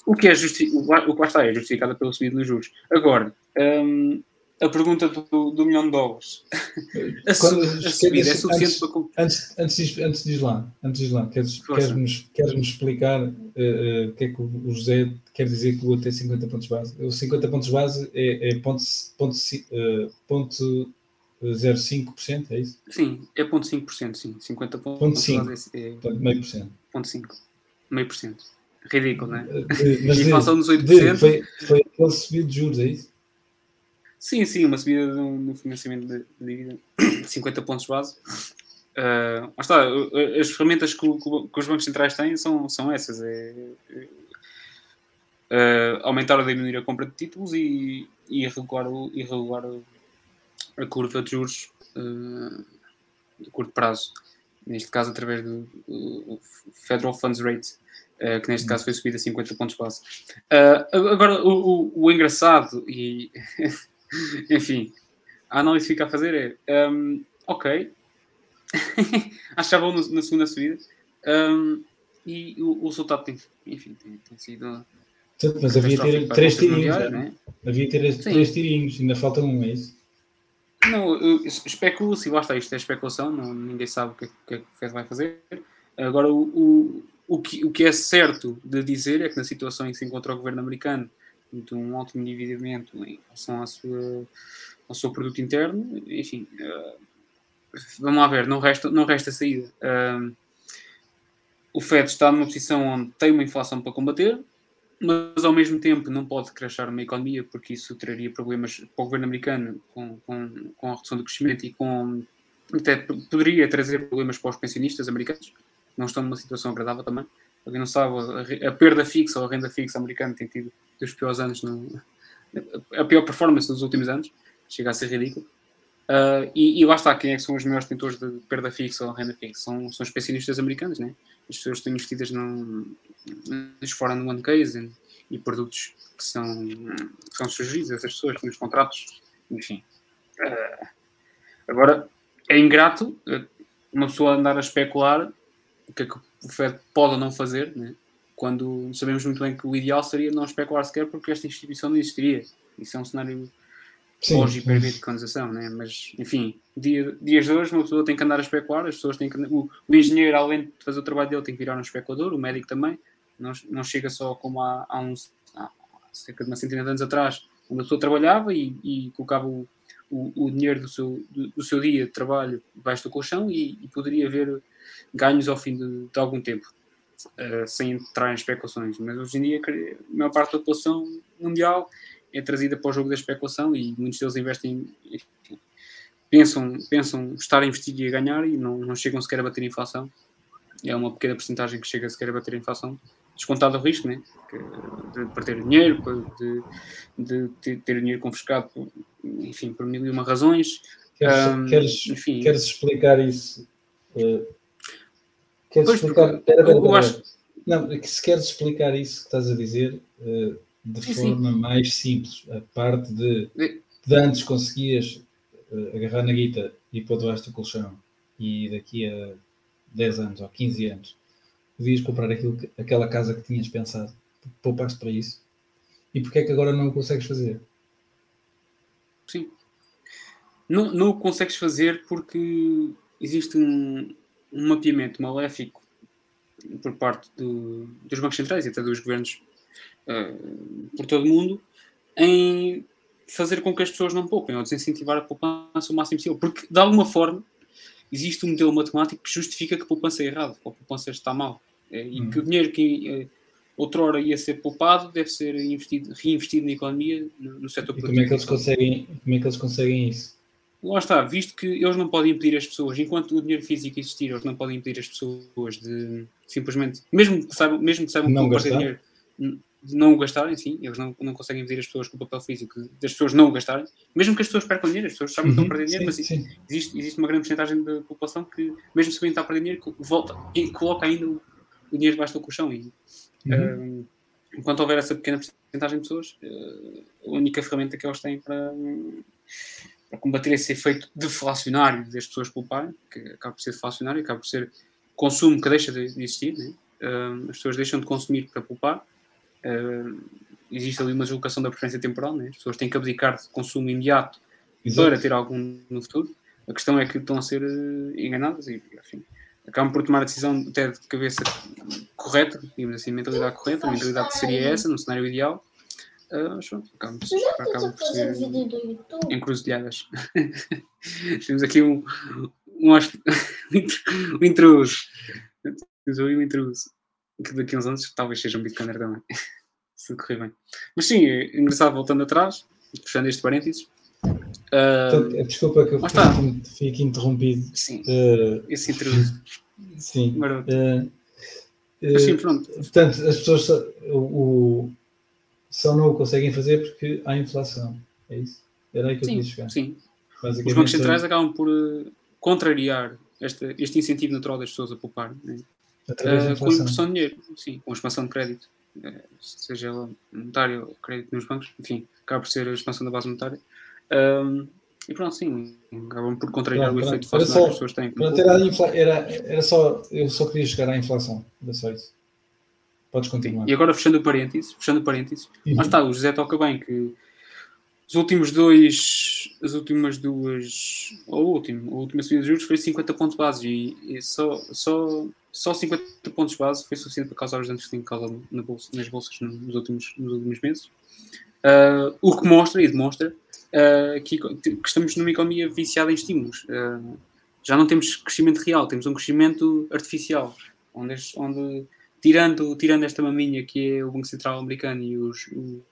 o que é justi o que lá está é justificada pela subida dos juros. Agora, um, a pergunta do, do, milhão de dólares. a, Quando, a subida é suficiente antes, para. Antes, antes, antes de ir lá, antes de ir lá, queres, queres-nos queres explicar uh, uh, o que é que o José quer dizer que o até 50 pontos base? O 50 pontos base é, é ponto, ponto, uh, ponto 0,5%, é isso? Sim, é ponto 5%, sim. 50 pontos. Ponto 5, é, é, meio por cento. Ponto 5, meio por cento. Ridículo, não é? De, mas inflação dos 8%. De, foi, foi aquele subido de juros, é isso? Sim, sim, uma subida no, financiamento de, dívida de <coughs> 50 pontos base. Uh, está, as ferramentas que, que, os bancos centrais têm são, são essas: é, é, aumentar ou diminuir a compra de títulos e, e regular, o, e regular a curva de juros uh, de curto prazo, neste caso através do, do Federal Funds Rate, uh, que neste caso foi subida a 50 pontos base. Uh, agora, o, o, o engraçado e <laughs> <laughs> Enfim, a análise que fica a fazer é um, ok, <laughs> achava na, na segunda subida um, e o, o, resultado tem, enfim, tem, tem sido. Mas havia ter três tirinhos, né? havia ter Sim. três tirinhos, ainda falta um, é isso? Não, eu especulo, se basta isto é especulação, não, ninguém sabe o que, é, que, é que o Fed vai fazer. Agora, o, o, o, que, o que é certo de dizer é que na situação em que se encontra o governo americano de um alto endividamento em relação à sua, ao seu produto interno, enfim, uh, vamos lá ver, não resta, não resta saída. Uh, o FED está numa posição onde tem uma inflação para combater, mas ao mesmo tempo não pode crashar uma economia, porque isso traria problemas para o governo americano com, com, com a redução do crescimento e com até poderia trazer problemas para os pensionistas americanos, não estão numa situação agradável também. Para quem não sabe, a, perda fixa ou a renda fixa americana tem tido dos piores anos, no, a pior performance dos últimos anos, chega a ser ridículo. Uh, e, e, lá está, quem é que são os maiores tentores de perda fixa ou renda fixa? São, são especialistas americanos, né? As pessoas estão investidas num, nos foreign one case e, e produtos que são, são sugeridos a essas pessoas nos contratos, enfim. Uh, agora, é ingrato uma pessoa andar a especular que é que o Fed pode ou não fazer, né? quando sabemos muito bem que o ideal seria não especular sequer porque esta instituição não existiria. Isso é um cenário hoje hiperbitcoinização, né? mas enfim, dia, dias de hoje uma pessoa tem que andar a especular, as pessoas têm que o, o, engenheiro, além de fazer o trabalho dele, tem que virar um especulador, o médico também, não, não chega só como há, há uns há cerca de uma centena de anos atrás, onde a pessoa trabalhava e, e colocava o, o, o, dinheiro do seu, do, do, seu dia de trabalho debaixo do colchão e, e poderia haver ganhos ao fim de, de algum tempo uh, sem entrar em especulações. Mas hoje em dia, a maior parte da população mundial é trazida para o jogo da especulação e muitos deles investem, pensam, pensam estar a investir e a ganhar e não, não chegam sequer a bater a inflação. É uma pequena porcentagem que chega sequer a bater a inflação, descontado o risco, né? de perder dinheiro, de, de ter dinheiro confiscado, enfim, por mil e uma razões. Queres, um, queres, enfim, queres explicar isso uh, Queres pois, explicar? Pera, pera, pera, acho... Não, é se queres explicar isso que estás a dizer uh, de sim, forma sim. mais simples, a parte de, de antes conseguias uh, agarrar na guita e pôr debaixo do colchão e daqui a 10 anos ou 15 anos podias comprar que, aquela casa que tinhas pensado, poupaste para isso e porque é que agora não o consegues fazer? Sim. Não, não o consegues fazer porque existe um, um mapeamento maléfico por parte do, dos bancos centrais e até dos governos uh, por todo o mundo em fazer com que as pessoas não poupem ou desincentivar a poupança o máximo possível. Porque, de alguma forma, existe um modelo matemático que justifica que a poupança é errada, ou a poupança está mal. Eh, e que o dinheiro que, outrora ia ser poupado, deve ser investido, reinvestido na economia, no, no setor e como é que eles conseguem Como é que eles conseguem isso? Lá está, visto que eles não podem impedir as pessoas, enquanto o dinheiro físico existir, eles não podem impedir as pessoas de simplesmente, mesmo que saibam, mesmo que saibam não perder dinheiro, de não o gastarem, sim, eles não, não conseguem impedir as pessoas com o papel físico das pessoas não o gastarem, mesmo que as pessoas percam dinheiro, as pessoas sabem que estão a perder dinheiro, sim, mas sim. Existe, existe uma grande porcentagem da população que, mesmo sabendo que está a perder dinheiro, volta e coloca ainda o, o dinheiro debaixo do colchão. E, Uhum. uh, enquanto houver essa pequena porcentagem de pessoas, uh, a única ferramenta que eles têm para, para combater esse efeito deflacionário das pessoas pouparem, que acaba por ser deflacionário, acaba por ser consumo que deixa de, existir, né? uh, as pessoas deixam de consumir para poupar. Uh, existe ali uma deslocação da preferência temporal, né? as pessoas têm que abdicar de consumo imediato Exato. para ter algum no futuro. A questão é que estão a ser uh, enganadas e, enfim, acabam por tomar a decisão até de cabeça correta, digamos assim, mentalidade correta, a mentalidade seria essa, no cenário ideal. Uh, acabam por ser encruzilhadas. <laughs> Temos aqui um, um, <laughs> um intruso. Temos aí um intruso. Que daqui a uns anos talvez seja um bitcoiner também. <laughs> Se correr bem. Mas sim, é engraçado, voltando atrás, fechando este parênteses. Uh, então, desculpa que eu fui, fui aqui interrompido. Sim, uh, esse intruso. Sim. Uh, Mas sim, pronto. Portanto, as pessoas o, o, só não o conseguem fazer porque há inflação. É isso? Era aí que eu sim, quis chegar. Sim. Os bancos centrais acabam por uh, contrariar este, este incentivo natural das pessoas a poupar. Né? Uh, com a impressão de dinheiro, sim, com a expansão de crédito, uh, seja ela monetária ou crédito nos bancos, enfim, acaba por ser a expansão da base monetária. Um, e pronto, sim, acabam por contrariar Pronto, o efeito pronto. inflacionário que as pessoas têm. Pronto, era, infla- era, era só, eu só queria chegar à inflação, era só isso. Podes continuar. E agora fechando o parênteses, fechando o parênteses, Uhum. lá está, o José toca bem que os últimos dois, as últimas duas, ou o último, a última subida de juros foi 50 pontos base e, e só, só, só 50 pontos base foi suficiente para causar os danos que tem causado na bolsa, nas bolsas nos últimos, nos últimos meses. Uh, o que mostra e demonstra uh, que, que estamos numa economia viciada em estímulos. Uh, já não temos crescimento real, temos um crescimento artificial, onde, onde tirando, tirando esta maminha que é o Banco Central americano e os, o,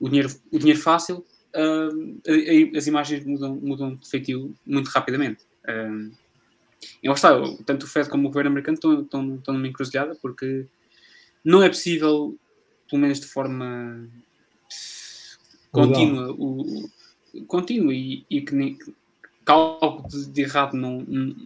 o dinheiro, o dinheiro fácil, uh, a- a- as imagens mudam, mudam de feitio muito rapidamente. Uh, e lá está, tanto o Fed como o governo americano estão, estão, estão numa encruzilhada porque não é possível, pelo menos de forma contínua, o, o- contínua e, e que, nem, que algo de, de errado não, não,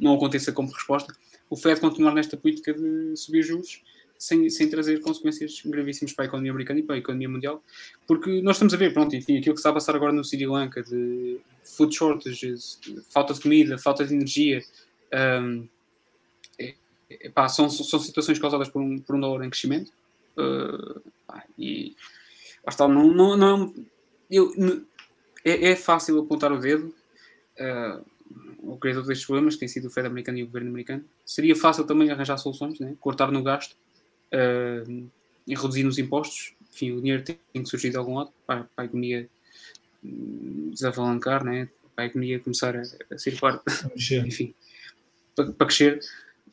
não aconteça como resposta, o Fed continuar nesta política de subir juros sem, sem trazer consequências gravíssimas para a economia americana e para a economia mundial, porque nós estamos a ver, pronto, enfim, aquilo que está a passar agora no Sri Lanka de food shortages, falta de comida, falta de energia, hum, é- é- pá, são, são situações causadas por um, por um dólar em crescimento uh, pá, e está, não, não, não um- eu, é, é fácil apontar o dedo uh, o criador destes problemas, que tem sido o Fed americano e o governo americano. Seria fácil também arranjar soluções, né? cortar no gasto uh, e reduzir nos impostos. Enfim, o dinheiro tem, que surgir de algum lado para, para a economia hum, desafalancar, né? para a economia começar a, a circular <laughs> enfim, para, para crescer.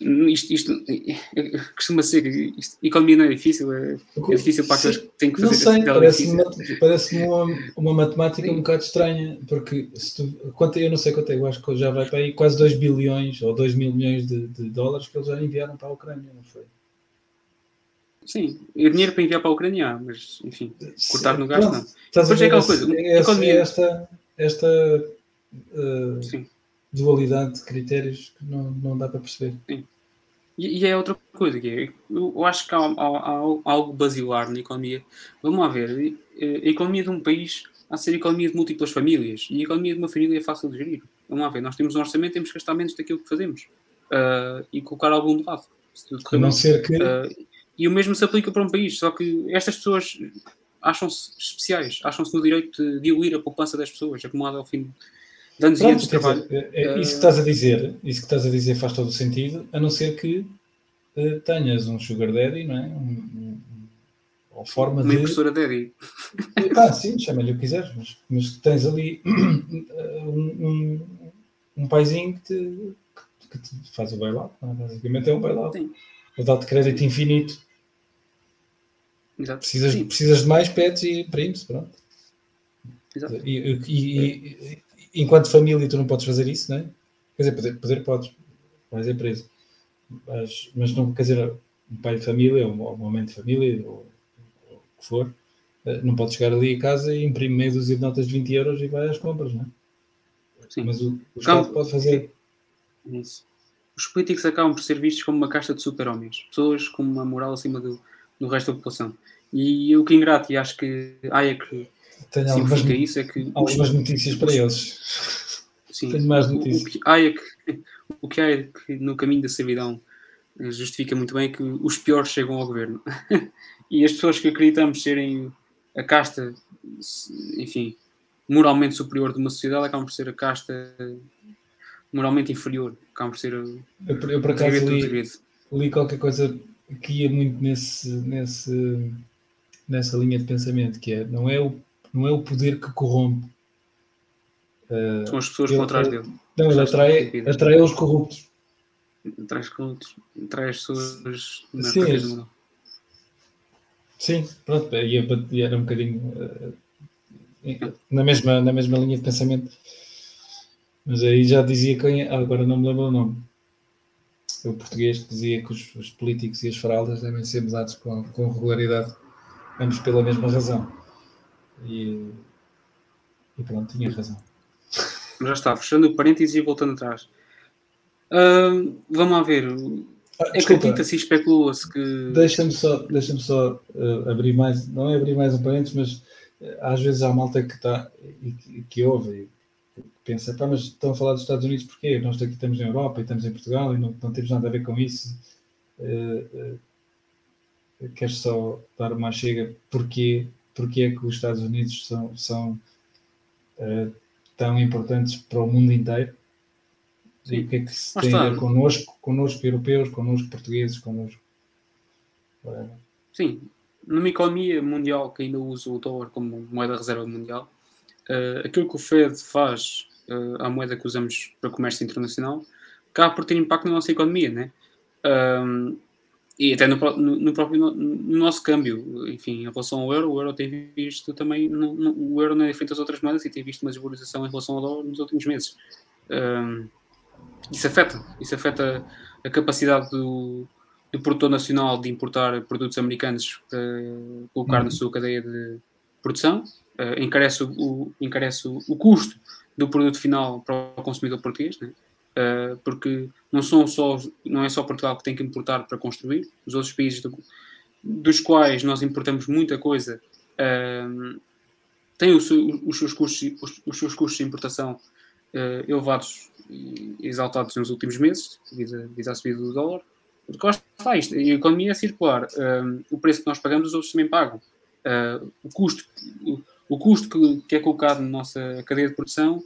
Isto, isto é- é- costuma ser que isto- economia não é difícil, é, é difícil para aqueles que têm que Não fazer sei, dela parece-me parece uma, uma matemática Sim. um bocado estranha, porque se tu, quanto, eu não sei quanto é, eu acho que já vai para aí quase 2 bilhões ou 2 mil milhões de, de dólares que eles já enviaram para a Ucrânia, não foi? Sim, e dinheiro para enviar para a Ucrânia, há, mas enfim, cortar no gasto Pronto, não. Depois é aquela coisa, esse- economia- esta, esta uh, Sim. Dualidade de critérios que não, não dá para perceber. E, e é outra coisa, que é, eu, acho que há, há- há algo basilar na economia. Vamos lá ver, eh, a economia de um país há de ser a economia de múltiplas famílias, e a economia de uma família é fácil de gerir. Vamos lá ver, nós temos um orçamento, temos que gastar menos daquilo que fazemos, ah, e colocar algum de lado. A não ser que Ah, e o mesmo se aplica para um país, só que estas pessoas acham-se especiais, acham-se no direito de diluir a poupança das pessoas, acumulada ao fim Pronto, de trabalho. dizer, é- é isso que estás a dizer, isso que estás a dizer faz todo o sentido, a não ser que uh, tenhas um sugar daddy, não é? Um, um- ou forma Uma de. impressora Daddy. <laughs> Ah, sim, chama-lhe o que quiseres, mas, mas tens ali <clears throat> um, um, um paizinho que te, que te faz o bailout, é? basicamente é um bailout. Sim. Ele dá-te crédito infinito Exato. Precisas, precisas de mais pets e imprime-se, pronto. Exato. E, e, e, enquanto família tu não podes fazer isso, não é? Quer dizer, poder, poder podes, vais a empresa. Mas, mas não, quer dizer, um pai de família, ou uma mãe de família, ou, ou o que for, eh, não pode chegar ali a casa e imprimir meio dúzia de notas de 20 euros e vai às compras, não é? Sim. Mas o, o Estado pode fazer. Isso. Os políticos acabam por ser vistos como uma casta de super-homens, pessoas com uma moral acima do, do resto da população. E o que é ingrato, e acho que Hayek Tenho algumas, isso, é que algumas os, notícias para eles. Sim, Tenho mais notícias. O, o, que Hayek, o que Hayek no caminho da servidão eh, justifica muito bem é que os piores chegam ao governo. <laughs> e as pessoas que acreditamos serem a casta, enfim, moralmente superior de uma sociedade acabam por ser a casta moralmente inferior. Acabam por ser. Eu, eu por acaso li, li, qualquer coisa que ia muito nesse, nesse, nessa linha de pensamento, que é não é o, não é o poder que corrompe. Uh, São as pessoas ele, atrás dele. Não, ele atrai, atrai os corruptos. Atrai os corruptos. Atrai as pessoas na Sim, Sim, pronto, e era um bocadinho uh, na mesma, na mesma linha de pensamento. Mas aí já dizia quem, ah, agora não me lembro o nome. O português que dizia que os, os políticos e as fraldas devem ser mudados com, com regularidade, ambos pela mesma razão. E, e pronto, tinha razão. Já está, fechando o parênteses e voltando atrás. Uh, vamos lá ver. Ah, Acredita-se e especula-se que. Deixa-me só, deixa só uh, abrir mais, não é abrir mais um parênteses, mas às vezes há malta que está e que ouve e pensa, pá, mas estão a falar dos Estados Unidos porquê? Nós aqui estamos na Europa e estamos em Portugal e não, não temos nada a ver com isso. Uh, uh, queres só dar uma chega porquê, porquê é que os Estados Unidos são, são uh, tão importantes para o mundo inteiro? Sim. E o que é que se tem a ver connosco, connosco europeus, connosco portugueses, connosco. Sim, numa economia mundial que ainda usa o dólar como moeda reserva mundial, uh, aquilo que o Fed faz uh, à moeda que usamos para comércio internacional acaba por ter impacto na nossa economia, né? Um, e até no, no, no próprio no, no, nosso câmbio, enfim, em relação ao euro, o euro tem visto também, o euro não é diferente das outras moedas e tem visto uma desvalorização em relação ao dólar nos últimos meses. Um, isso afeta, isso afeta a capacidade do, do produtor nacional de importar produtos americanos para colocar uhum. na sua cadeia de produção, uh, encarece, o, encarece o, o, custo do produto final para o consumidor português, né? Uh, porque não, são só, não é só Portugal que tem que importar para construir, os outros países do, dos quais nós importamos muita coisa uh, têm os, os, seus custos, os, os, seus custos de importação elevados e exaltados nos últimos meses, devido, devido à subida do dólar, porque lá está isto, a economia é circular. Um, o preço que nós pagamos, os outros também pagam. Uh, o custo, o, o custo que, que, é colocado na nossa cadeia de produção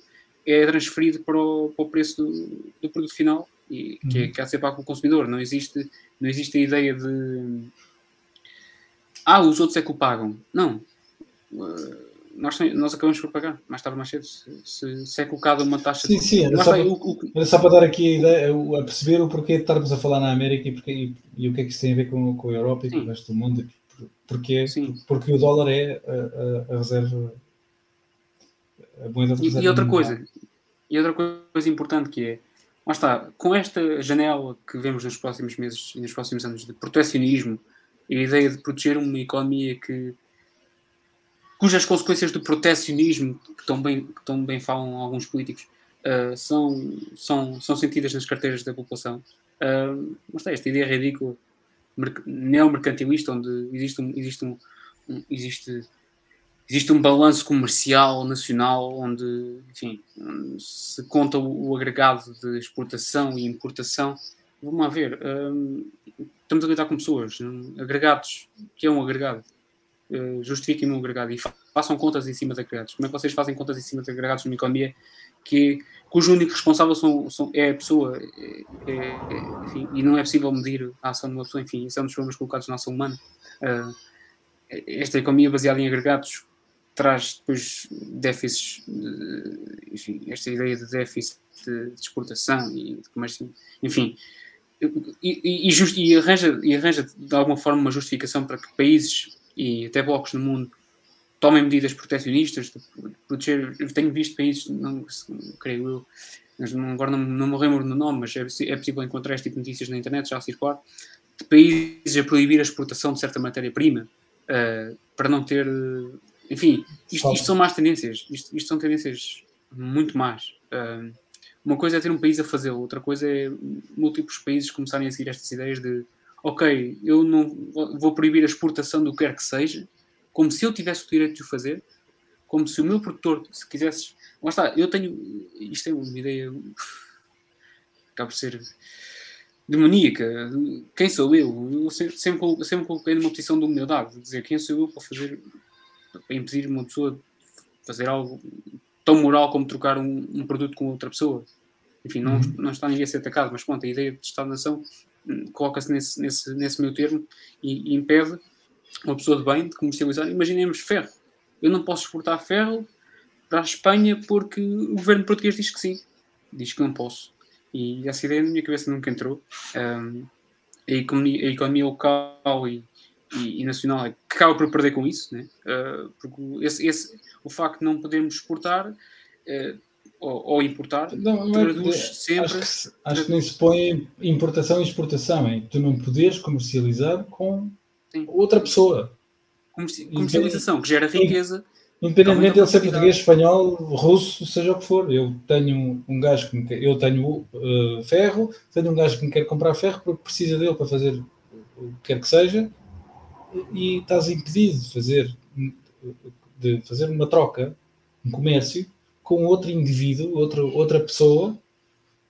é transferido para o, para o preço do, do, produto final, e, que, é, uhum. que há de ser pago pelo consumidor. Não existe, não existe a ideia de. Ah, os outros é que o pagam. Não. Uh, nós, nós acabamos por pagar, mais tarde ou mais cedo, se, se, é colocada uma taxa. Sim, sim, era, só, para, o, o... era só para dar aqui a ideia, a perceber o porquê de estarmos a falar na América e, porque, e, e o que é que isso tem a ver com, com a Europa e sim. com o resto do mundo. Porque, sim. porque o dólar é a, a, a reserva, a moeda de reserva. E, e outra coisa, e outra coisa importante que é, lá está, com esta janela que vemos nos próximos meses e nos próximos anos de protecionismo e a ideia de proteger uma economia que cujas consequências do protecionismo, que tão bem, que tão bem falam alguns políticos, uh, são, são, são sentidas nas carteiras da população. Uh, mas está, esta ideia ridícula, neomercantilista, onde existe um, existe um, um, existe, existe um balanço comercial nacional onde, enfim, se conta o, o, agregado de exportação e importação. Vamos lá ver, uh, estamos a lidar com pessoas, agregados, que é um agregado? uh, justifiquem um agregado e façam contas em cima de agregados. Como é que vocês fazem contas em cima de agregados numa economia que, cujo único responsável são, são, é a pessoa é, é, enfim, e não é possível medir a ação de uma pessoa, enfim, isso é um dos problemas colocados na ação humana. Uh, esta economia baseada em agregados traz depois déficits, de, enfim, esta ideia de déficit de, de exportação e de comércio, enfim, e, e, just, e, arranja, e arranja de alguma forma uma justificação para que países e até blocos no mundo tomem medidas proteccionistas, de proteger. Eu tenho visto países, não, creio eu, mas agora não, não me lembro do nome, mas é, é possível encontrar este tipo de notícias na internet, já a circular, de países a proibir a exportação de certa matéria-prima uh, para não ter. Enfim, isto, isto, são más tendências. Isto, isto são tendências muito más. Uh, uma coisa é ter um país a fazê-lo, outra coisa é múltiplos países começarem a seguir estas ideias de ok, eu não vou proibir a exportação do que quer que seja, como se eu tivesse o direito de o fazer, como se o meu produtor, se quisesse. Lá está, eu tenho. Isto é uma ideia. acaba por ser demoníaca. Quem sou eu? Eu sempre, sempre coloquei numa posição de humildade, de dizer quem sou eu para fazer. Para impedir uma pessoa de fazer algo tão moral como trocar um, um produto com outra pessoa. Enfim, não, uhum. não está ninguém a ser atacado, mas pronto, a ideia de Estado-nação hum, coloca-se nesse, nesse, nesse meu termo e, e, impede uma pessoa de bem de comercializar. Imaginemos ferro. Eu não posso exportar ferro para a Espanha porque o governo português diz que sim. Diz que não posso. E essa ideia na minha cabeça nunca entrou. Um, a, economia, a, economia, local e, e, e, nacional é que acaba por perder com isso, né? Uh, porque esse, esse, o facto de não podermos exportar uh, ou, ou importar, não, traduz é, sempre. Acho que, acho que nem se põe importação e exportação, é tu não poderes comercializar com Sim. outra pessoa. Comercialização, que gera riqueza. Independentemente de ele ser português, espanhol, russo, seja o que for. Eu tenho um gajo que me quer, eu tenho uh, ferro, tenho um gajo que me quer comprar ferro porque precisa dele para fazer o que quer que seja, e estás impedido de fazer, de fazer uma troca, um comércio, com outro indivíduo, outro, outra pessoa,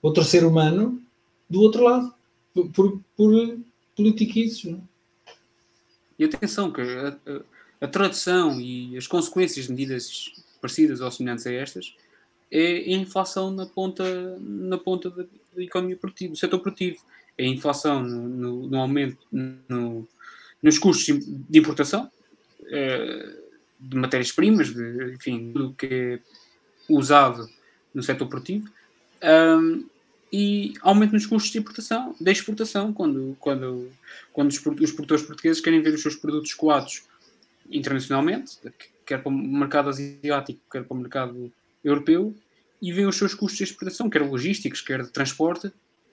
outro ser humano do outro lado, por, por, politiquices. É? E atenção, que a, a, a, tradução e as consequências de medidas parecidas ou semelhantes a estas é a inflação na ponta, na ponta da, da economia produtiva, do setor produtivo. É a inflação no, no, no aumento no, nos custos de importação é, de matérias-primas, de, enfim, tudo que é usado no setor produtivo um, e aumento nos custos de importação, da exportação, quando, quando, quando os produtores portugueses querem ver os seus produtos coados internacionalmente, quer para o mercado asiático, quer para o mercado europeu, e veem os seus custos de exportação, quer logísticos, quer de transporte,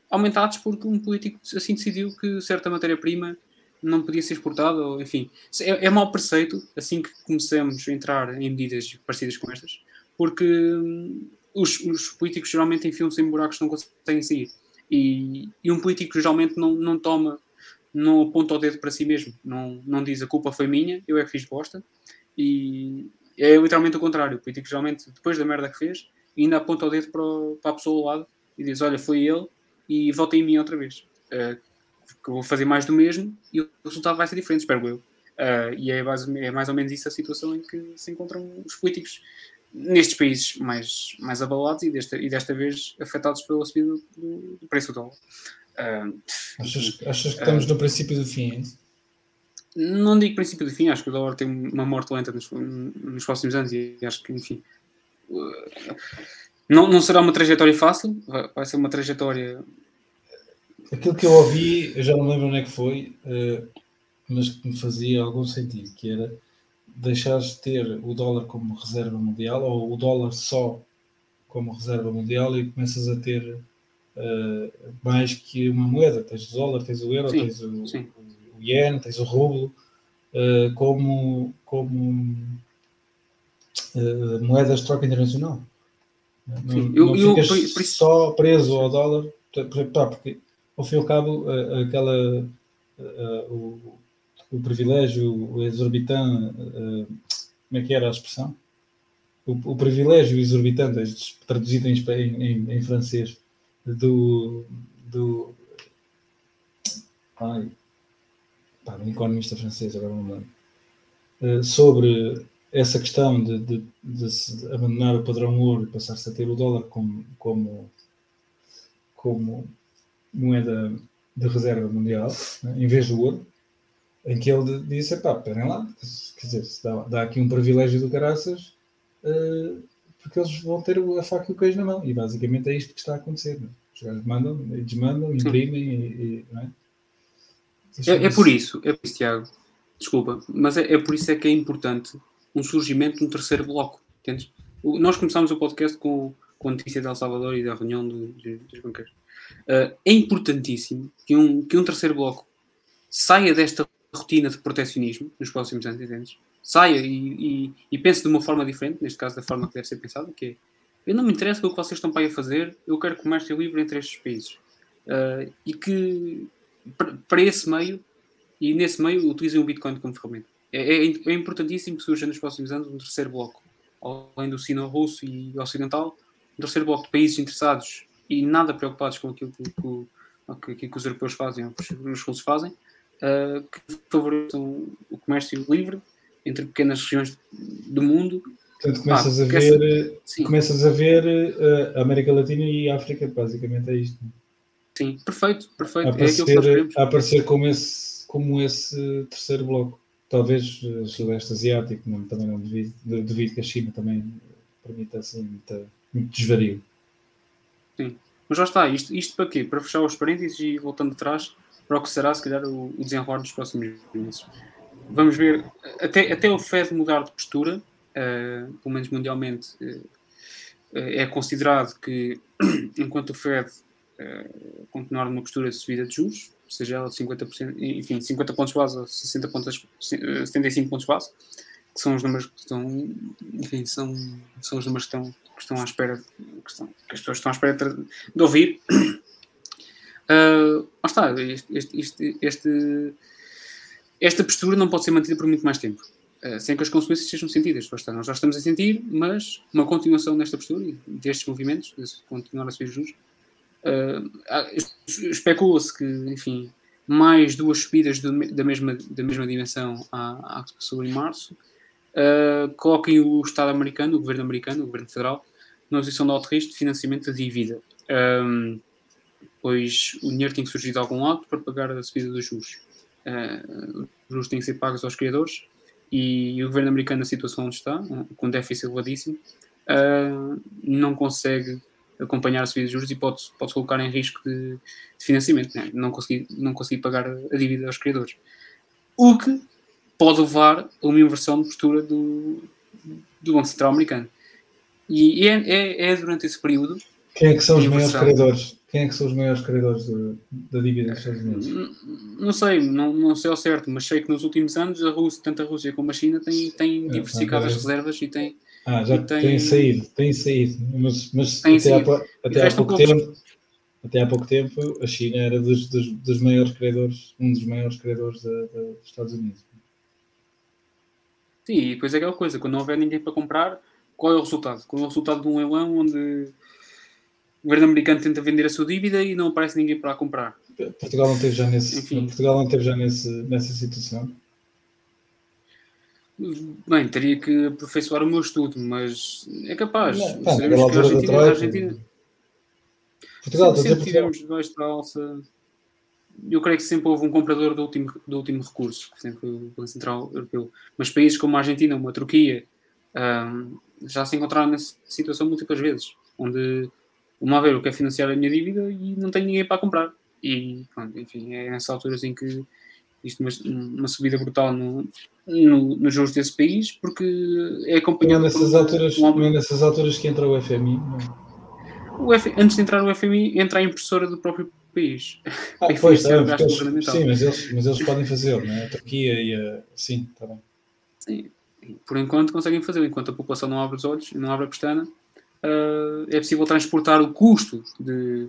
aumentados porque um político assim decidiu que certa matéria-prima não podia ser exportada, ou, enfim. É, é mau preceito, assim que começamos a entrar em medidas parecidas com estas, porque hum, os, os, políticos geralmente enfiam-se em buracos que não conseguem sair. E, e, um político geralmente não, não toma, não aponta o dedo para si mesmo, não, não diz a culpa foi minha, eu é que fiz bosta. E é literalmente o contrário. O político geralmente, depois da merda que fez, ainda aponta o dedo para, para a pessoa ao lado e diz: Olha, foi ele e vota em mim outra vez. Uh, que eu vou fazer mais do mesmo e o resultado vai ser diferente, espero eu. Uh, e é mais, é mais ou menos isso a situação em que se encontram os políticos nestes países mais, mais abalados e desta, e desta vez afetados pela subida do, do preço do dólar. Uh, achas, achas que estamos uh, no princípio do fim? É não digo princípio do fim, acho que o dólar tem uma morte lenta nos, nos próximos anos e acho que, enfim, não, não será uma trajetória fácil, vai, ser uma trajetória. Aquilo que eu ouvi, eu já não lembro onde é que foi, mas que me fazia algum sentido, que era deixares de ter o dólar como reserva mundial ou o dólar só como reserva mundial e começas a ter uh, mais que uma moeda. Tens o dólar, tens o euro, sim, tens o, sim. o, yen, tens o rublo uh, como, como uh, moedas de troca internacional. Não, eu, não eu, eu, só preso ao dólar, porque ao fim e ao cabo aquela o, o privilégio, exorbitante, como é que era a expressão? O, o privilégio exorbitante, traduzido em, em, em, francês, do. do ai, pá, um economista francês, agora não lembro, uh, sobre essa questão de, de, de, abandonar o padrão ouro e passar-se a ter o dólar como, como, como moeda de reserva mundial, né, em vez do ouro, em que ele disse: pá, esperem lá, quer dizer, se dá, dá, aqui um privilégio do caraças, uh, porque eles vão ter a faca e o queijo na mão. E basicamente é isto que está a acontecer. Né? Os gajos mandam, desmandam, imprimem e, e, é? É, é, por isso, é por isso, Tiago, desculpa, mas é, é, por isso é que é importante um surgimento de um terceiro bloco, entendes? Nós começámos o podcast com, com a notícia de El Salvador e da reunião do, dos banqueiros. Uh, é importantíssimo que um, que um terceiro bloco saia desta rotina de protecionismo nos próximos anos, entendes? Saia e, e, e, pense de uma forma diferente, neste caso da forma que deve ser pensada, que é eu não me interessa o que vocês estão para aí a fazer, eu quero comércio livre entre estes países. Uh, e que para esse meio, e nesse meio, utilizem o Bitcoin como ferramenta. É, é, é importantíssimo que surja nos próximos anos um terceiro bloco, além do sino-russo e ocidental, um terceiro bloco de países interessados e nada preocupados com aquilo que, que, que, que os europeus fazem ou que os russos fazem, uh, que favoreçam o comércio livre entre pequenas regiões do mundo Portanto, começas, a, ver, começas a ver uh, América Latina e África, basicamente é isto. Sim, perfeito, perfeito. A aparecer, é a aparecer como, esse, como esse terceiro bloco. Talvez uh, Sudeste Asiático, não, também não devido, devido que a China também permita assim muito, muito desvario. Sim, mas já está, isto, isto para quê? Para fechar os parênteses e voltando atrás para o que será, se calhar, o, o desenrolar dos próximos meses. Vamos ver, até, até o Fed mudar de postura, uh, pelo menos mundialmente, uh, é considerado que <clears throat> enquanto o Fed uh, continuar numa postura de subida de juros, seja ela de 50%, enfim, 50 pontos base ou 60 pontos, 75 pontos base, que são os números que estão, enfim, são, são os números que estão, que estão à espera, que, estão, que as pessoas estão à espera de, ouvir. <coughs> Uh, está, este, este, este, esta postura não pode ser mantida por muito mais tempo. Eh, sem que as consequências sejam sentidas. Nós já estamos a sentir, mas uma continuação desta postura destes movimentos, de continuar a subir juros, uh, especula-se que, enfim, mais duas subidas do, da, mesma, da mesma dimensão à, à que se passou em março, uh, coloquem o Estado americano, o governo americano, o governo federal, numa posição de alto risco de financiamento da dívida. Um, pois o dinheiro tem que surgir de algum lado para pagar a subida dos juros. Uh, os juros têm que ser pagos aos criadores e o governo americano, na situação onde está, com déficit elevadíssimo, uh, não consegue acompanhar a subida de juros e pode, pode colocar em risco de, de financiamento, né? não, conseguir, não conseguir pagar a dívida aos criadores. O que pode levar a uma inversão de postura do, do Banco Central americano. E é, é, é durante esse período. Quem é que são os maiores credores? Quem é que são os maiores credores da dívida dos Estados Unidos? Não, sei, não, não sei ao certo, mas sei que nos últimos anos a Rússia, tanto a Rússia como a China têm, têm é, diversificado é, as reservas e têm. Ah, já têm, têm saído, têm saído. Mas, mas até, saído. Há, até há pouco tempo. Até há pouco tempo a China era dos, dos, dos maiores credores, um dos maiores credores da, da, dos Estados Unidos. Sim, e depois é aquela coisa, quando não houver ninguém para comprar, qual é o resultado? Qual é o resultado de um leilão onde o governo americano tenta vender a sua dívida e não aparece ninguém para a comprar. Portugal não teve já, nesse, Enfim. Portugal não teve já nesse, nessa situação? Bem, teria que aperfeiçoar o meu estudo, mas é capaz. Não, Sabemos que a Argentina, a Argentina Portugal, sempre, sempre tivemos debaixo da alça. Eu creio que sempre houve um comprador do último, do último recurso, que sempre foi o Banco Central Europeu. Mas países como a Argentina, como a Turquia, um, já se encontraram nessa situação múltiplas vezes, onde uma ver, eu quero financiar a minha dívida e não tenho ninguém para comprar. E, pronto, enfim, é nessas alturas em que isto uma, uma subida brutal no, no, nos juros desse país, porque é acompanhado não é nessas por alturas, um Não é nessas alturas que entra o FMI, O F, antes de entrar o FMI, entra a impressora do próprio país. Ah, pois, é, eles, sim, mas eles, mas eles podem fazer, não é? A Turquia e a... Sim, está bem. Sim, por enquanto conseguem fazer, enquanto a população não abre os olhos, não abre a pestana, uh, é possível transportar o custo de,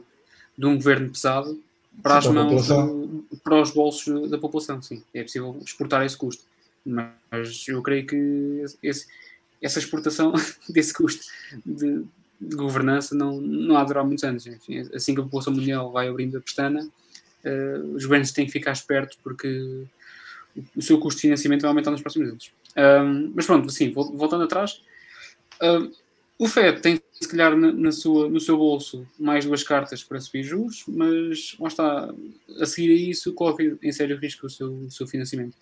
de um governo pesado para sim, as mãos, do, para os bolsos da população, sim. É possível exportar esse custo. Mas eu creio que esse, essa exportação <laughs> desse custo de, governança não, não há de durar muitos anos. Enfim, assim que a população mundial vai abrindo a pestana, uh, os governos têm que ficar espertos porque o seu custo de financiamento vai aumentar nos próximos anos. Um, mas pronto, assim, voltando atrás, o FED tem, se calhar, na, na, sua, no seu bolso mais duas cartas para subir juros, mas lá está, a seguir a isso, corre em sério risco o seu, o seu financiamento.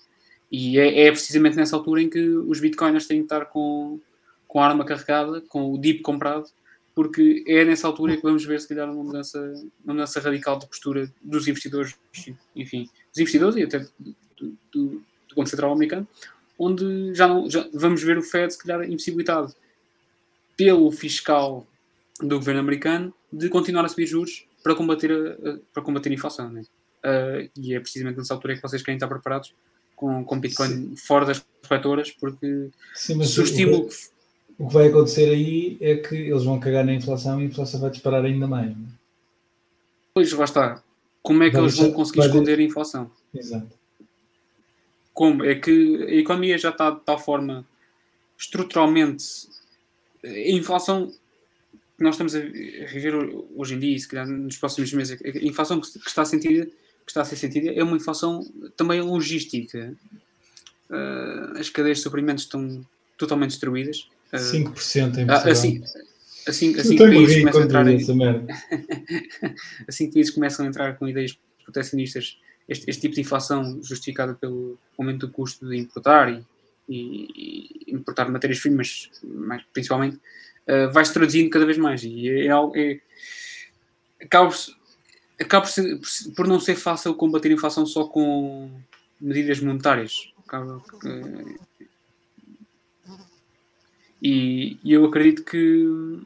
E é, é, precisamente nessa altura em que os bitcoiners têm que estar com, com a arma carregada, com o DIP comprado, porque é nessa altura que vamos ver, se calhar, uma mudança, uma mudança radical de postura dos investidores, enfim, dos investidores e até do, do, do Banco Central Americano, onde já, não, já vamos ver o Fed, se calhar, impossibilitado pelo fiscal do governo americano de continuar a subir juros para combater a, para combater a inflação. Né? Uh, e é precisamente nessa altura que vocês querem estar preparados com, com Bitcoin Sim. fora das corretoras, porque Sim, se o estímulo. O que vai acontecer aí é que eles vão cagar na inflação e a inflação vai disparar ainda mais. Né? Pois, lá está. Como é que vai eles deixar, vão conseguir esconder a inflação? Exato. Como? É que a economia já está de tal forma estruturalmente. A inflação que nós estamos a viver hoje em dia, e se calhar nos próximos meses, a inflação que está a, sentir, que está a ser sentida é uma inflação também logística. Uh, as cadeias de suprimentos estão totalmente destruídas. Uh, 5% em Portugal. Assim, assim, assim que países começam a entrar em... <laughs> assim que países começam a entrar com ideias proteccionistas, este, este, tipo de inflação justificada pelo aumento do custo de importar e, e, e importar matérias-primas, principalmente, uh, vai-se traduzindo cada vez mais. E é, é, é acaba, por, acaba por, por, não ser fácil combater a inflação só com medidas monetárias. Acaba, uh, e, e, eu acredito que.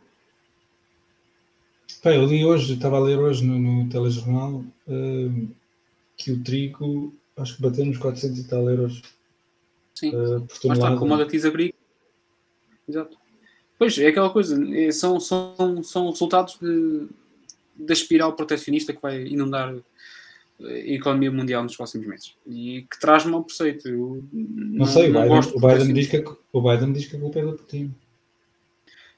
Bem, eu li hoje, estava a ler hoje no, no telejornal uh, que o trigo acho que bateu nos 400 e tal euros. Sim, uh, por tonelada. Mas está, commodities agrícolas. Exato. Pois, é aquela coisa, é, são, são, são resultados de, da espiral protecionista que vai inundar economia mundial nos próximos meses e que traz mau preceito. Eu não, não sei, não o, Biden, o, Biden diz que, o Biden diz que a culpa é do Putin.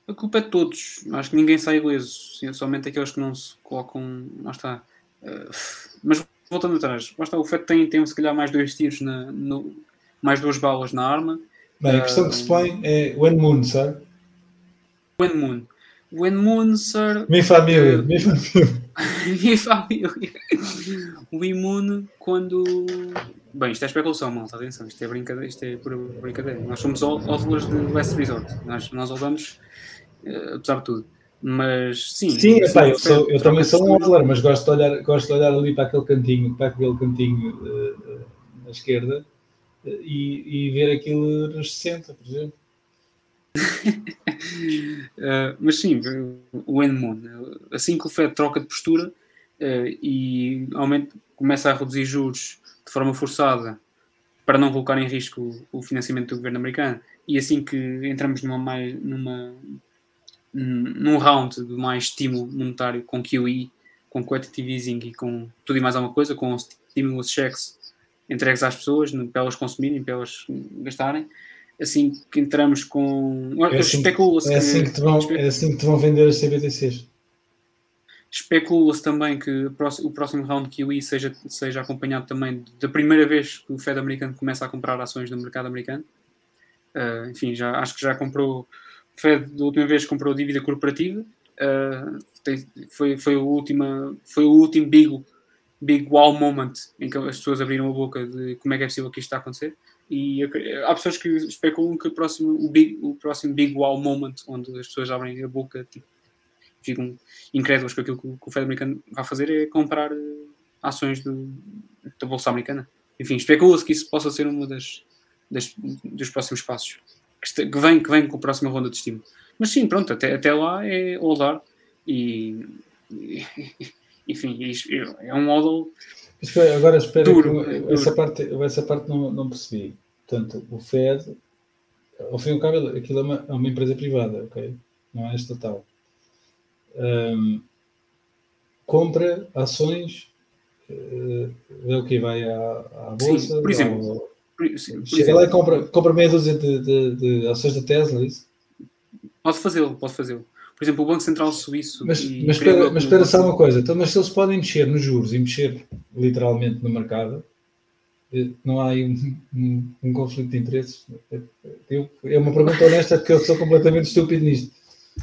A culpa é de todos. Acho que ninguém sai ileso, somente aqueles que não se colocam. Lá está. Uh, mas voltando atrás, lá está, o FED tem, tem se calhar mais dois tiros, na, no, mais duas balas na arma. Bem, a questão uh, que se põe é o Moon, sabe? When Moon. When Moon, sir. Minha família. Uh, minha família. <laughs> minha família. o Imun quando. Bem, isto é especulação, malta. Atenção, isto é brincadeira. Isto é pura brincadeira. Nós somos hodlers de West Resort. Nós, nós hodlamos, uh, apesar de tudo. Mas sim. Sim, epá, eu, sou, eu também sou um hodler, mas gosto de, olhar, gosto de olhar ali para aquele cantinho, para aquele cantinho uh, à esquerda e, e ver aquilo nos 60, por exemplo uh, <laughs> mas sim, o Enmon, assim que o Fed troca de postura uh, e aumenta, começa a reduzir juros de forma forçada para não colocar em risco o financiamento do governo americano, e assim que entramos numa mais, numa, num round de mais estímulo monetário com QE, com quantitative easing e com tudo e mais alguma coisa, com stimulus checks entregues às pessoas para elas consumirem, para elas gastarem, assim que entramos com. É assim, especula-se é, assim que, vão, é assim que te vão vender as CBTCs. Especula-se também que o próximo round QE seja, seja acompanhado também da primeira vez que o Fed americano começa a comprar ações no mercado americano. Uh, enfim, já, acho que já comprou. O Fed, da última vez, comprou dívida corporativa. Uh, tem, foi, foi, o última, foi o último big, big wow moment em que as pessoas abriram a boca de como é que é possível que isto está a acontecer. E há pessoas que especulam que o próximo, o, big, o próximo Big Wow Moment, onde as pessoas abrem a boca, tipo, ficam incrédulas com aquilo que o Fed americano vai fazer, é comprar eh, ações do, da Bolsa Americana. Enfim, especula-se que isso possa ser uma das, das dos próximos passos que, que, vem, que vem com a próxima ronda de estímulo. Mas sim, pronto, até, até lá é holdar e, <laughs> e enfim, é um hodl Agora espera duro, que, duro. essa parte, essa parte não, não percebi. Portanto, o Fed, ao fim e ao cabo, aquilo é uma, é uma empresa privada, ok? Não é estatal. Um, compra ações, uh, vê o que vai à, à bolsa. Sim, por exemplo. por, sim, chega exemplo. lá e compra, compra meia dúzia de, de, de ações da Tesla, é isso? Pode fazê-lo, pode fazê-lo. Por exemplo, o Banco Central Suíço. Mas, mas espera, mas espera só uma coisa. Então, mas se eles podem mexer nos juros e mexer literalmente no mercado, eh, não há aí um, um, um conflito de interesses? Eu, é uma pergunta honesta porque eu sou completamente estúpido nisto.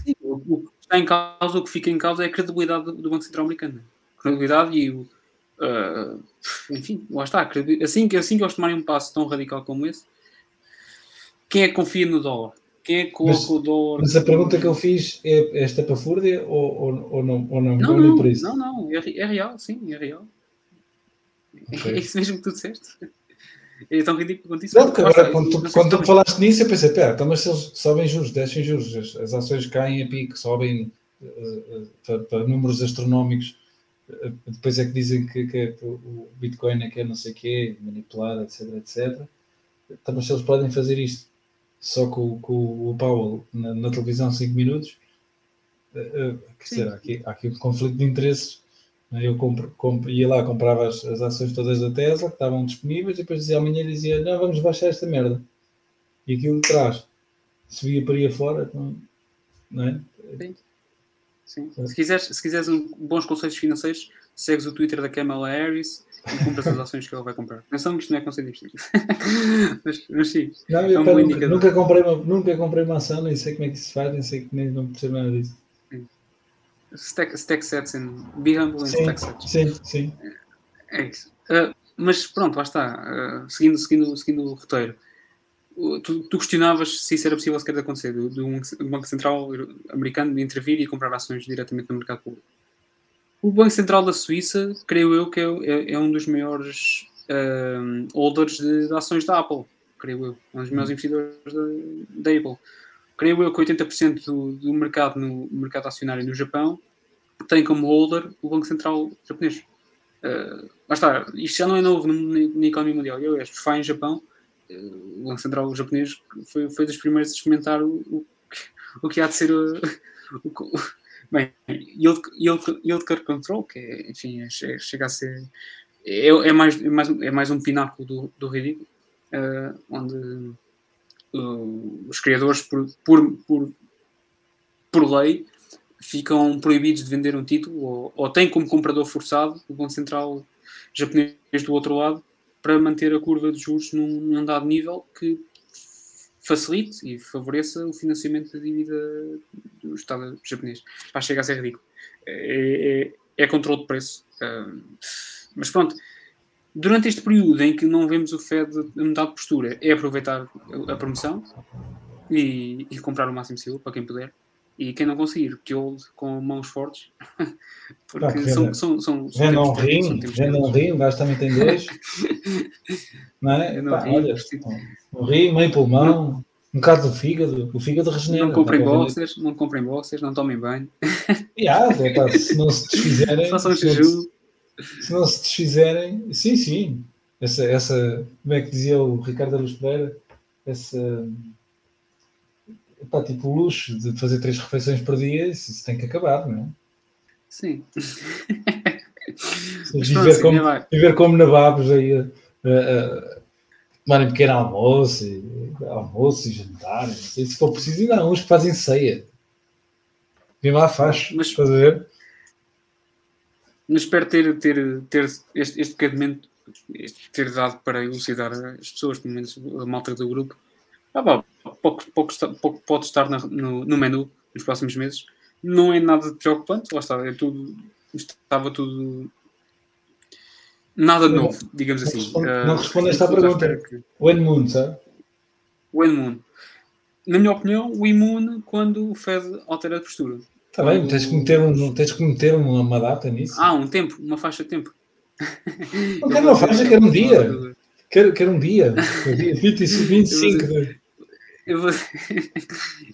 Sim, o que está em causa, o que fica em causa é a credibilidade do Banco Central Americano. A credibilidade e o. Uh, enfim, lá está. Assim que, assim que eles tomarem um passo tão radical como esse, quem é que confia no dólar? Quem é que coloca mas, a pergunta que eu fiz é esta para fúrdia ou, ou, ou não? Ou não, não, não, por isso? não, não, é, é real, sim, é real. Okay. É isso mesmo que tu disseste. <laughs> É tão ridículo quanto isso. Não, porque agora, quando, tu, quando tu falaste nisso, eu pensei, pera, então, mas se eles sobem juros, descem juros, as, as ações caem a pico, sobem uh, uh, para, para, números astronómicos, uh, depois é que dizem que, que é, o Bitcoin é que é não sei o quê, manipulado, etc, etc. Então, mas se eles podem fazer isto só com, com o Powell na, na televisão 5 minutos, uh, que será? Aqui, há aqui um conflito de interesses né? Eu compro, compro, ia lá, comprava as, as, ações todas da Tesla que estavam disponíveis e depois dizia amanhã dizia, não, vamos baixar esta merda. E aquilo traz. Subia para aí fora, não, não é? Sim. Sim. Se, quiseres, se quiseres um, bons conceitos financeiros, segues o Twitter da Kamala Harris e compras as ações que ela vai comprar. Atenção que isto não é conceito de <laughs> mas, mas sim. Não, é um nunca, nunca, comprei uma, nunca comprei uma ação, nem sei como é que se faz, nem sei que nem não percebo nada disso. Stack, stack sets and be humble sim, stack sets. Sim, sim. É, é isso. Uh, mas pronto, lá está. Uh, seguindo, seguindo, seguindo o roteiro. Uh, tu, tu, questionavas se isso era possível sequer de acontecer, do, do Banco Central americano de intervir e comprar ações diretamente no mercado público. O Banco Central da Suíça, creio eu, que é, é, é um dos maiores uh, holders de, de, ações da Apple, creio eu, um dos maiores investidores da Apple creio eu que 80% do, do mercado no mercado acionário no Japão tem como holder o Banco Central japonês. Uh, está, isto já não é novo na economia mundial. Eu, os FA em Japão, uh, o Banco Central japonês foi, foi dos primeiros a experimentar o, o, o que há de ser o, <laughs> o, bem, yield, yield, yield curve control, que é, enfim, é, chega a ser é, é, mais, é, mais, é mais um pináculo do, do ridículo, uh, onde uh, os criadores, por, por, por, por lei, ficam proibidos de vender um título ou, ou têm como comprador forçado o Banco Central japonês do outro lado para manter a curva de juros num, num dado nível que facilite e favoreça o financiamento da dívida do Estado japonês. Pá, chega a ser ridículo. É, é, é controle de preço. Uh, mas pronto, Durante este período em que não vemos o Fed mudar de postura, é aproveitar a promoção e, e comprar o máximo possível para quem puder. E quem não conseguir, que hold com mãos fortes, <laughs> porque ah, são, são, são, Já não rim, não rim, o gajo também tem dois. <laughs> não é? Não Pá, rim, olha, um rim, meio pulmão, um bocado do fígado, o fígado regenera. Não comprem boxers, não comprem boxers, não tomem banho. Yeah, se não se desfizerem. Façam jejum se não se desfizerem, sim, sim. Essa, essa, como é que dizia o Ricardo Aruz Pereira? Essa, epá, tipo, o luxo de fazer três refeições por dia, isso, isso tem que acabar, não é? Sim. viver, como, viver como nababos aí a, a, a tomarem pequeno almoço, e, almoço e jantar, se for preciso, ainda há uns que fazem ceia. Vem lá, faz, mas, fazer mas espero ter, ter, ter este, este bocadimento ter dado para elucidar as pessoas, pelo menos a malta do grupo. Ah, pá, pouco, pouco, pouco pode estar na, no, no menu nos próximos meses. Não é nada de preocupante, lá está, é tudo, estava tudo nada novo, digamos não assim. Responde, uh, não respondeste à pergunta. Que... O Enmoon, sabe? O Enmoon. Na minha opinião, o imune quando o Fed altera a postura. Está bem, tens que, meter um, tens que meter uma data nisso. Ah, um tempo, uma faixa de tempo. Não quero uma faixa, quero um dia. <laughs> Quero, quero um dia. 25 de... <laughs> Eu vou,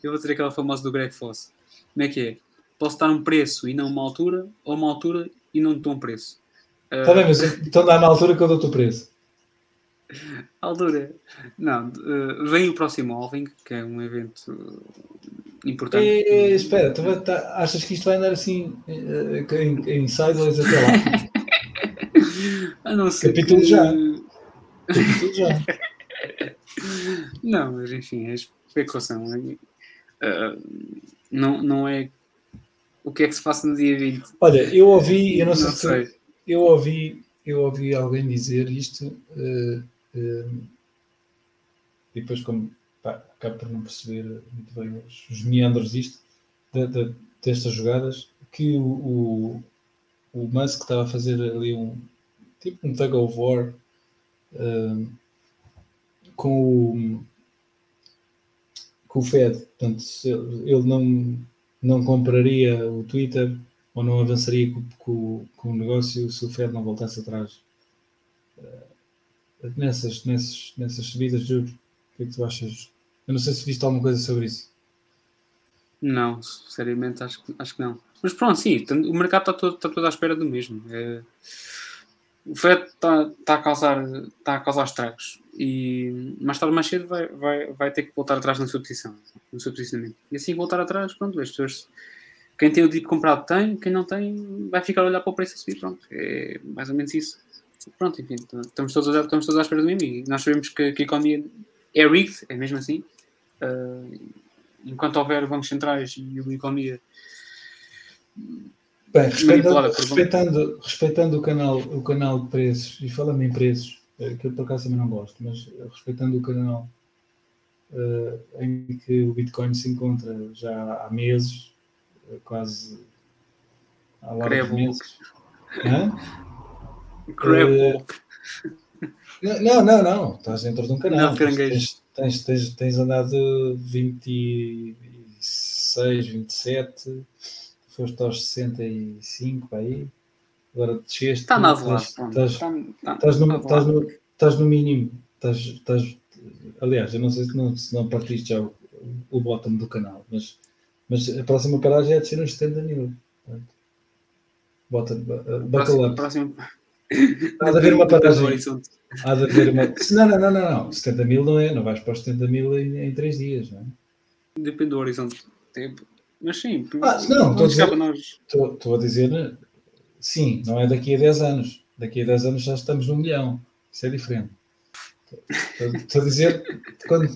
eu vou <laughs> ter aquela famosa do Greg Foss. Como é que é? Posso dar um preço e não uma altura, ou uma altura e não dou um preço. Está uh... bem, mas então dá na altura que eu dou o preço. <laughs> Altura. Não, uh, vem o próximo Alving, que é um evento importante. E, espera, tu vai, tá, achas que isto vai andar assim em, em sideways até lá? A não ser Capítulo que... já. <laughs> Não, mas enfim, é especulação. Uh, não, não é o que é que se passa no dia 20. Olha, eu ouvi, eu não, não sei, sei. eu ouvi, eu ouvi alguém dizer isto uh, uh, e depois como pá, acabo por não perceber muito bem os, os meandros disto, de, de, destas jogadas, que o, o, o Musk estava a fazer ali um tipo um tug of war com o com o Fed, portanto ele não, não compraria o Twitter ou não avançaria com, com, com o negócio se o Fed não voltasse atrás uh, nessas, nessas, nessas subidas de juros? O que é que tu achas? Eu não sei se viste alguma coisa sobre isso. Não, seriamente acho, acho que não. Mas pronto, sim, o mercado está todo, está todo à espera do mesmo. É, o FED está, está, a causar, está a causar estragos e mais tarde mais cedo vai, vai, vai ter que voltar atrás na sua posição, no seu posicionamento. E assim voltar atrás, pronto, as pessoas, quem tem o dito comprado tem, quem não tem vai ficar a olhar para o preço a subir, pronto. É mais ou menos isso. Pronto, enfim, estamos todos, a, estamos todos à espera do mesmo e nós sabemos que, que a economia é rigged, é mesmo assim. Uh, enquanto houver bancos centrais e uma economia Bem, respeitando, respeitando, respeitando, o, canal, o canal de preços, e falando em preços, eh, que eu por acaso também não gosto, mas respeitando o canal uh, em que o Bitcoin se encontra já há meses, eh, quase há largos meses. Uh, <laughs> não, não, não, estás dentro de um canal. Não, tens, tens, tens, tens andado 26, 27 foste aos 65 aí, agora desceste. Está nada lá. Estás, tá, tá, estás, no, estás, no, estás no mínimo. Estás, estás, aliás, eu não sei se não, se não partiste já o, o bottom do canal, mas, mas a próxima paragem é descer uns 70 mil. Bota, bacalhau. Próximo... Há de haver uma <laughs> paragem. Há de haver uma. <laughs> Não, não, não, não, não. 70 mil não é, não vais para os 70 mil em, em 3 dias, não é? Depende do horizonte tempo. Mas sim, ah, não, estou a, dizer, nós... estou, estou a dizer, sim, não é daqui a 10 anos. Daqui a 10 anos já estamos no milhão. Isso é diferente. Estou a dizer, quando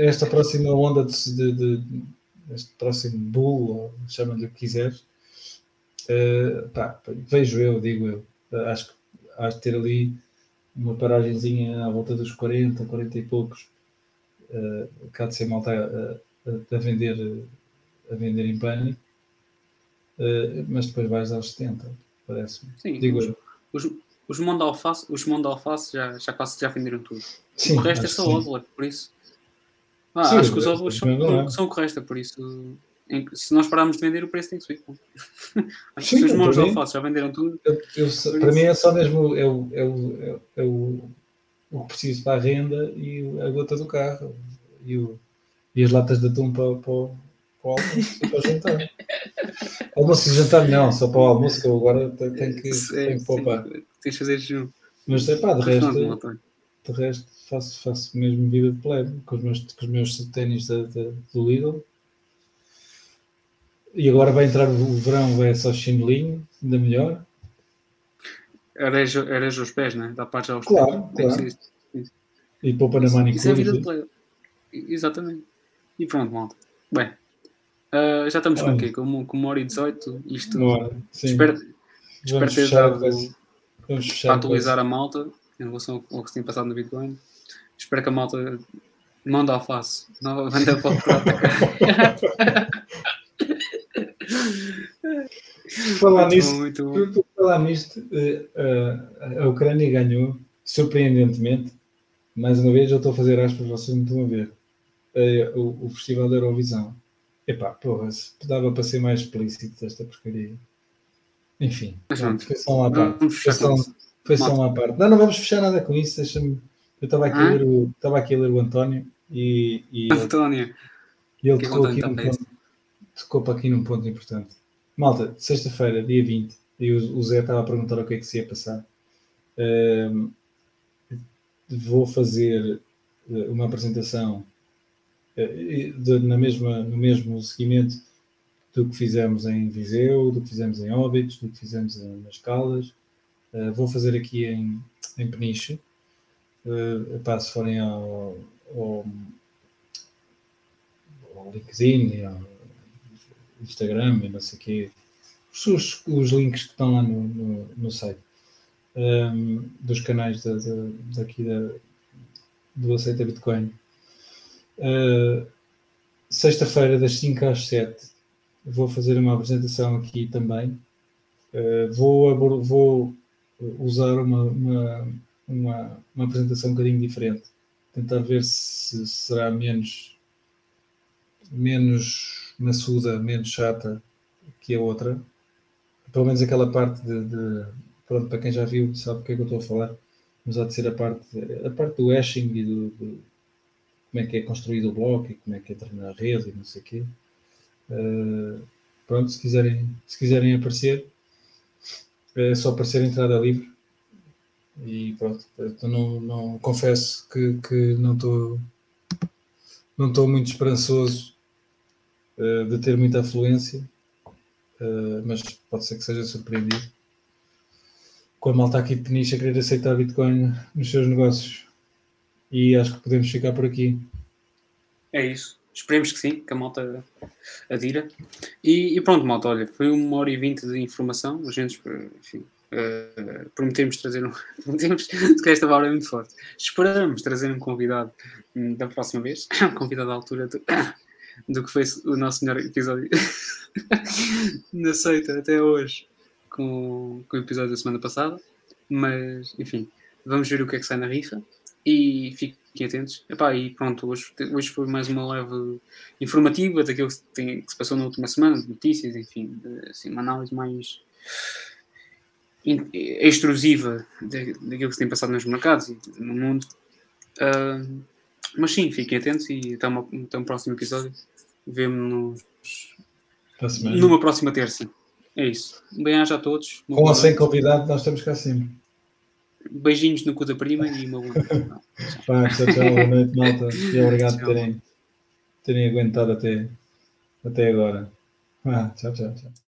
esta próxima onda de, de, de este próximo bull, chama-lhe o que quiseres, uh, pá, vejo eu, digo eu, acho que há de ter ali uma paragenzinha à volta dos 40, 40 e poucos, uh, cá de ser malta a, a, a vender a vender em pânico, uh, mas depois vais aos 70, parece-me. Sim, Digo os, os, os de alface, os de alface já, já quase já venderam tudo. Sim, o resto é só óvulo, por isso. Ah, sim, acho que os óvulos são, é. são correta, por isso. Em, se nós pararmos de vender, o preço tem que subir. <laughs> acho Sim, que os mãos de alface já venderam tudo. Eu, eu, para mim é só mesmo é o, é o, é, é o, o que preciso para a renda e a gota do carro e, o, e as latas de atum para, para, para o almoço para o jantar. almoço e jantar não, só para o almoço que eu agora tenho que, sim, tenho que poupar. Tens de fazer junto. Mas é pá, de resto, de resto faço, faço mesmo vida de plebe com os meus, com os meus ténis do Lidl. E agora vai entrar o verão, é só chinelinho, ainda melhor. Areja, areja os pés, né? Dá parte aos claro, pés. Claro. E poupa na manicure. Isso é vida de plebe. Exatamente. E pronto, malta. Bem, Uh, já estamos com o quê? Com, com uma hora e 18. Isto. espero, espero ter dado para atualizar a malta em relação ao que se tem passado no Bitcoin. Espero que a malta manda alface. Novamente <laughs> a para <laughs> falar nisto, muito falar nisto, a Ucrânia ganhou, surpreendentemente. Mais uma vez, eu estou a fazer aspas, vocês não estão a ver. O, o Festival da Eurovisão Epá, porra, dava para ser mais explícito esta porcaria. Enfim, pronto, foi só uma parte. Foi só, foi só uma parte. Não, não vamos fechar nada com isso. Deixa-me. Eu estava aqui, a ler o, estava aqui a ler o António e, e António. E ele tocou aqui, num ponto, tocou para aqui num ponto importante. Malta, sexta-feira, dia 20, e o, o Zé estava a perguntar o que é que se ia passar. Uh, vou fazer eh, uma apresentação de, na mesma, no mesmo seguimento do que fizemos em Viseu, do que fizemos em Óbidos, do que fizemos nas Caldas. Uh, vou fazer aqui em, em Peniche. Uh, pá, se forem ao, ao, ao LinkedIn, ao Instagram e não sei o quê, os, os links que estão lá no, no, no site um, ehm, dos canais da, daqui da, do Aceita Bitcoin Uh, Sexta-feira, das 5 às 7, vou fazer uma apresentação aqui também. Uh, vou, vou usar uma, uma, uma, uma, apresentação um bocadinho diferente. Tentar ver se será menos, menos maçuda, menos chata que a outra. Pelo menos aquela parte de, de pronto, para quem já viu, sabe o que é que eu estou a falar. mas há de ser a parte, a parte do hashing e do, do como é que é construído o bloco e como é que entra na rede e não sei o quê. Uh, pronto, se quiserem, se quiserem aparecer, é só aparecer entrada livre. E pronto, então não, não confesso que, que não estou não estou muito esperançoso uh, de ter muita afluência, uh, mas pode ser que seja surpreendido com a malta aqui de Peniche a querer aceitar Bitcoin nos seus negócios. E acho que podemos ficar por aqui. É isso. Esperemos que sim, que a malta adira. E, e pronto, malta, olha, foi uma hora e vinte de informação. A gente, enfim, uh, prometemos trazer um. <laughs> prometemos, que esta hora é muito forte. Esperamos trazer um convidado um, da próxima vez, <coughs> um convidado à altura do, <coughs> do que foi o nosso melhor episódio <laughs> na seita até hoje com, com o episódio da semana passada. Mas, enfim, vamos ver o que é que sai na rifa e fiquem atentos. Epá, e pronto, hoje, hoje foi mais uma leve informativa daquilo que, tem, que se passou na última semana, de notícias, enfim, de, assim, uma análise mais extrusiva daquilo que se tem passado nos mercados e no mundo. Uh, mas sim, fiquem atentos e até, uma, até um próximo episódio. Vemo-nos numa próxima terça. É isso. Bem-aja a todos. Com ou sem convidado, nós estamos cá sempre. Beijinhos no cu da prima e uma boa noite. Tchau, tchau, boa noite, malta. <laughs> E obrigado por terem, terem aguentado até, até agora. Ah, tchau, tchau, tchau.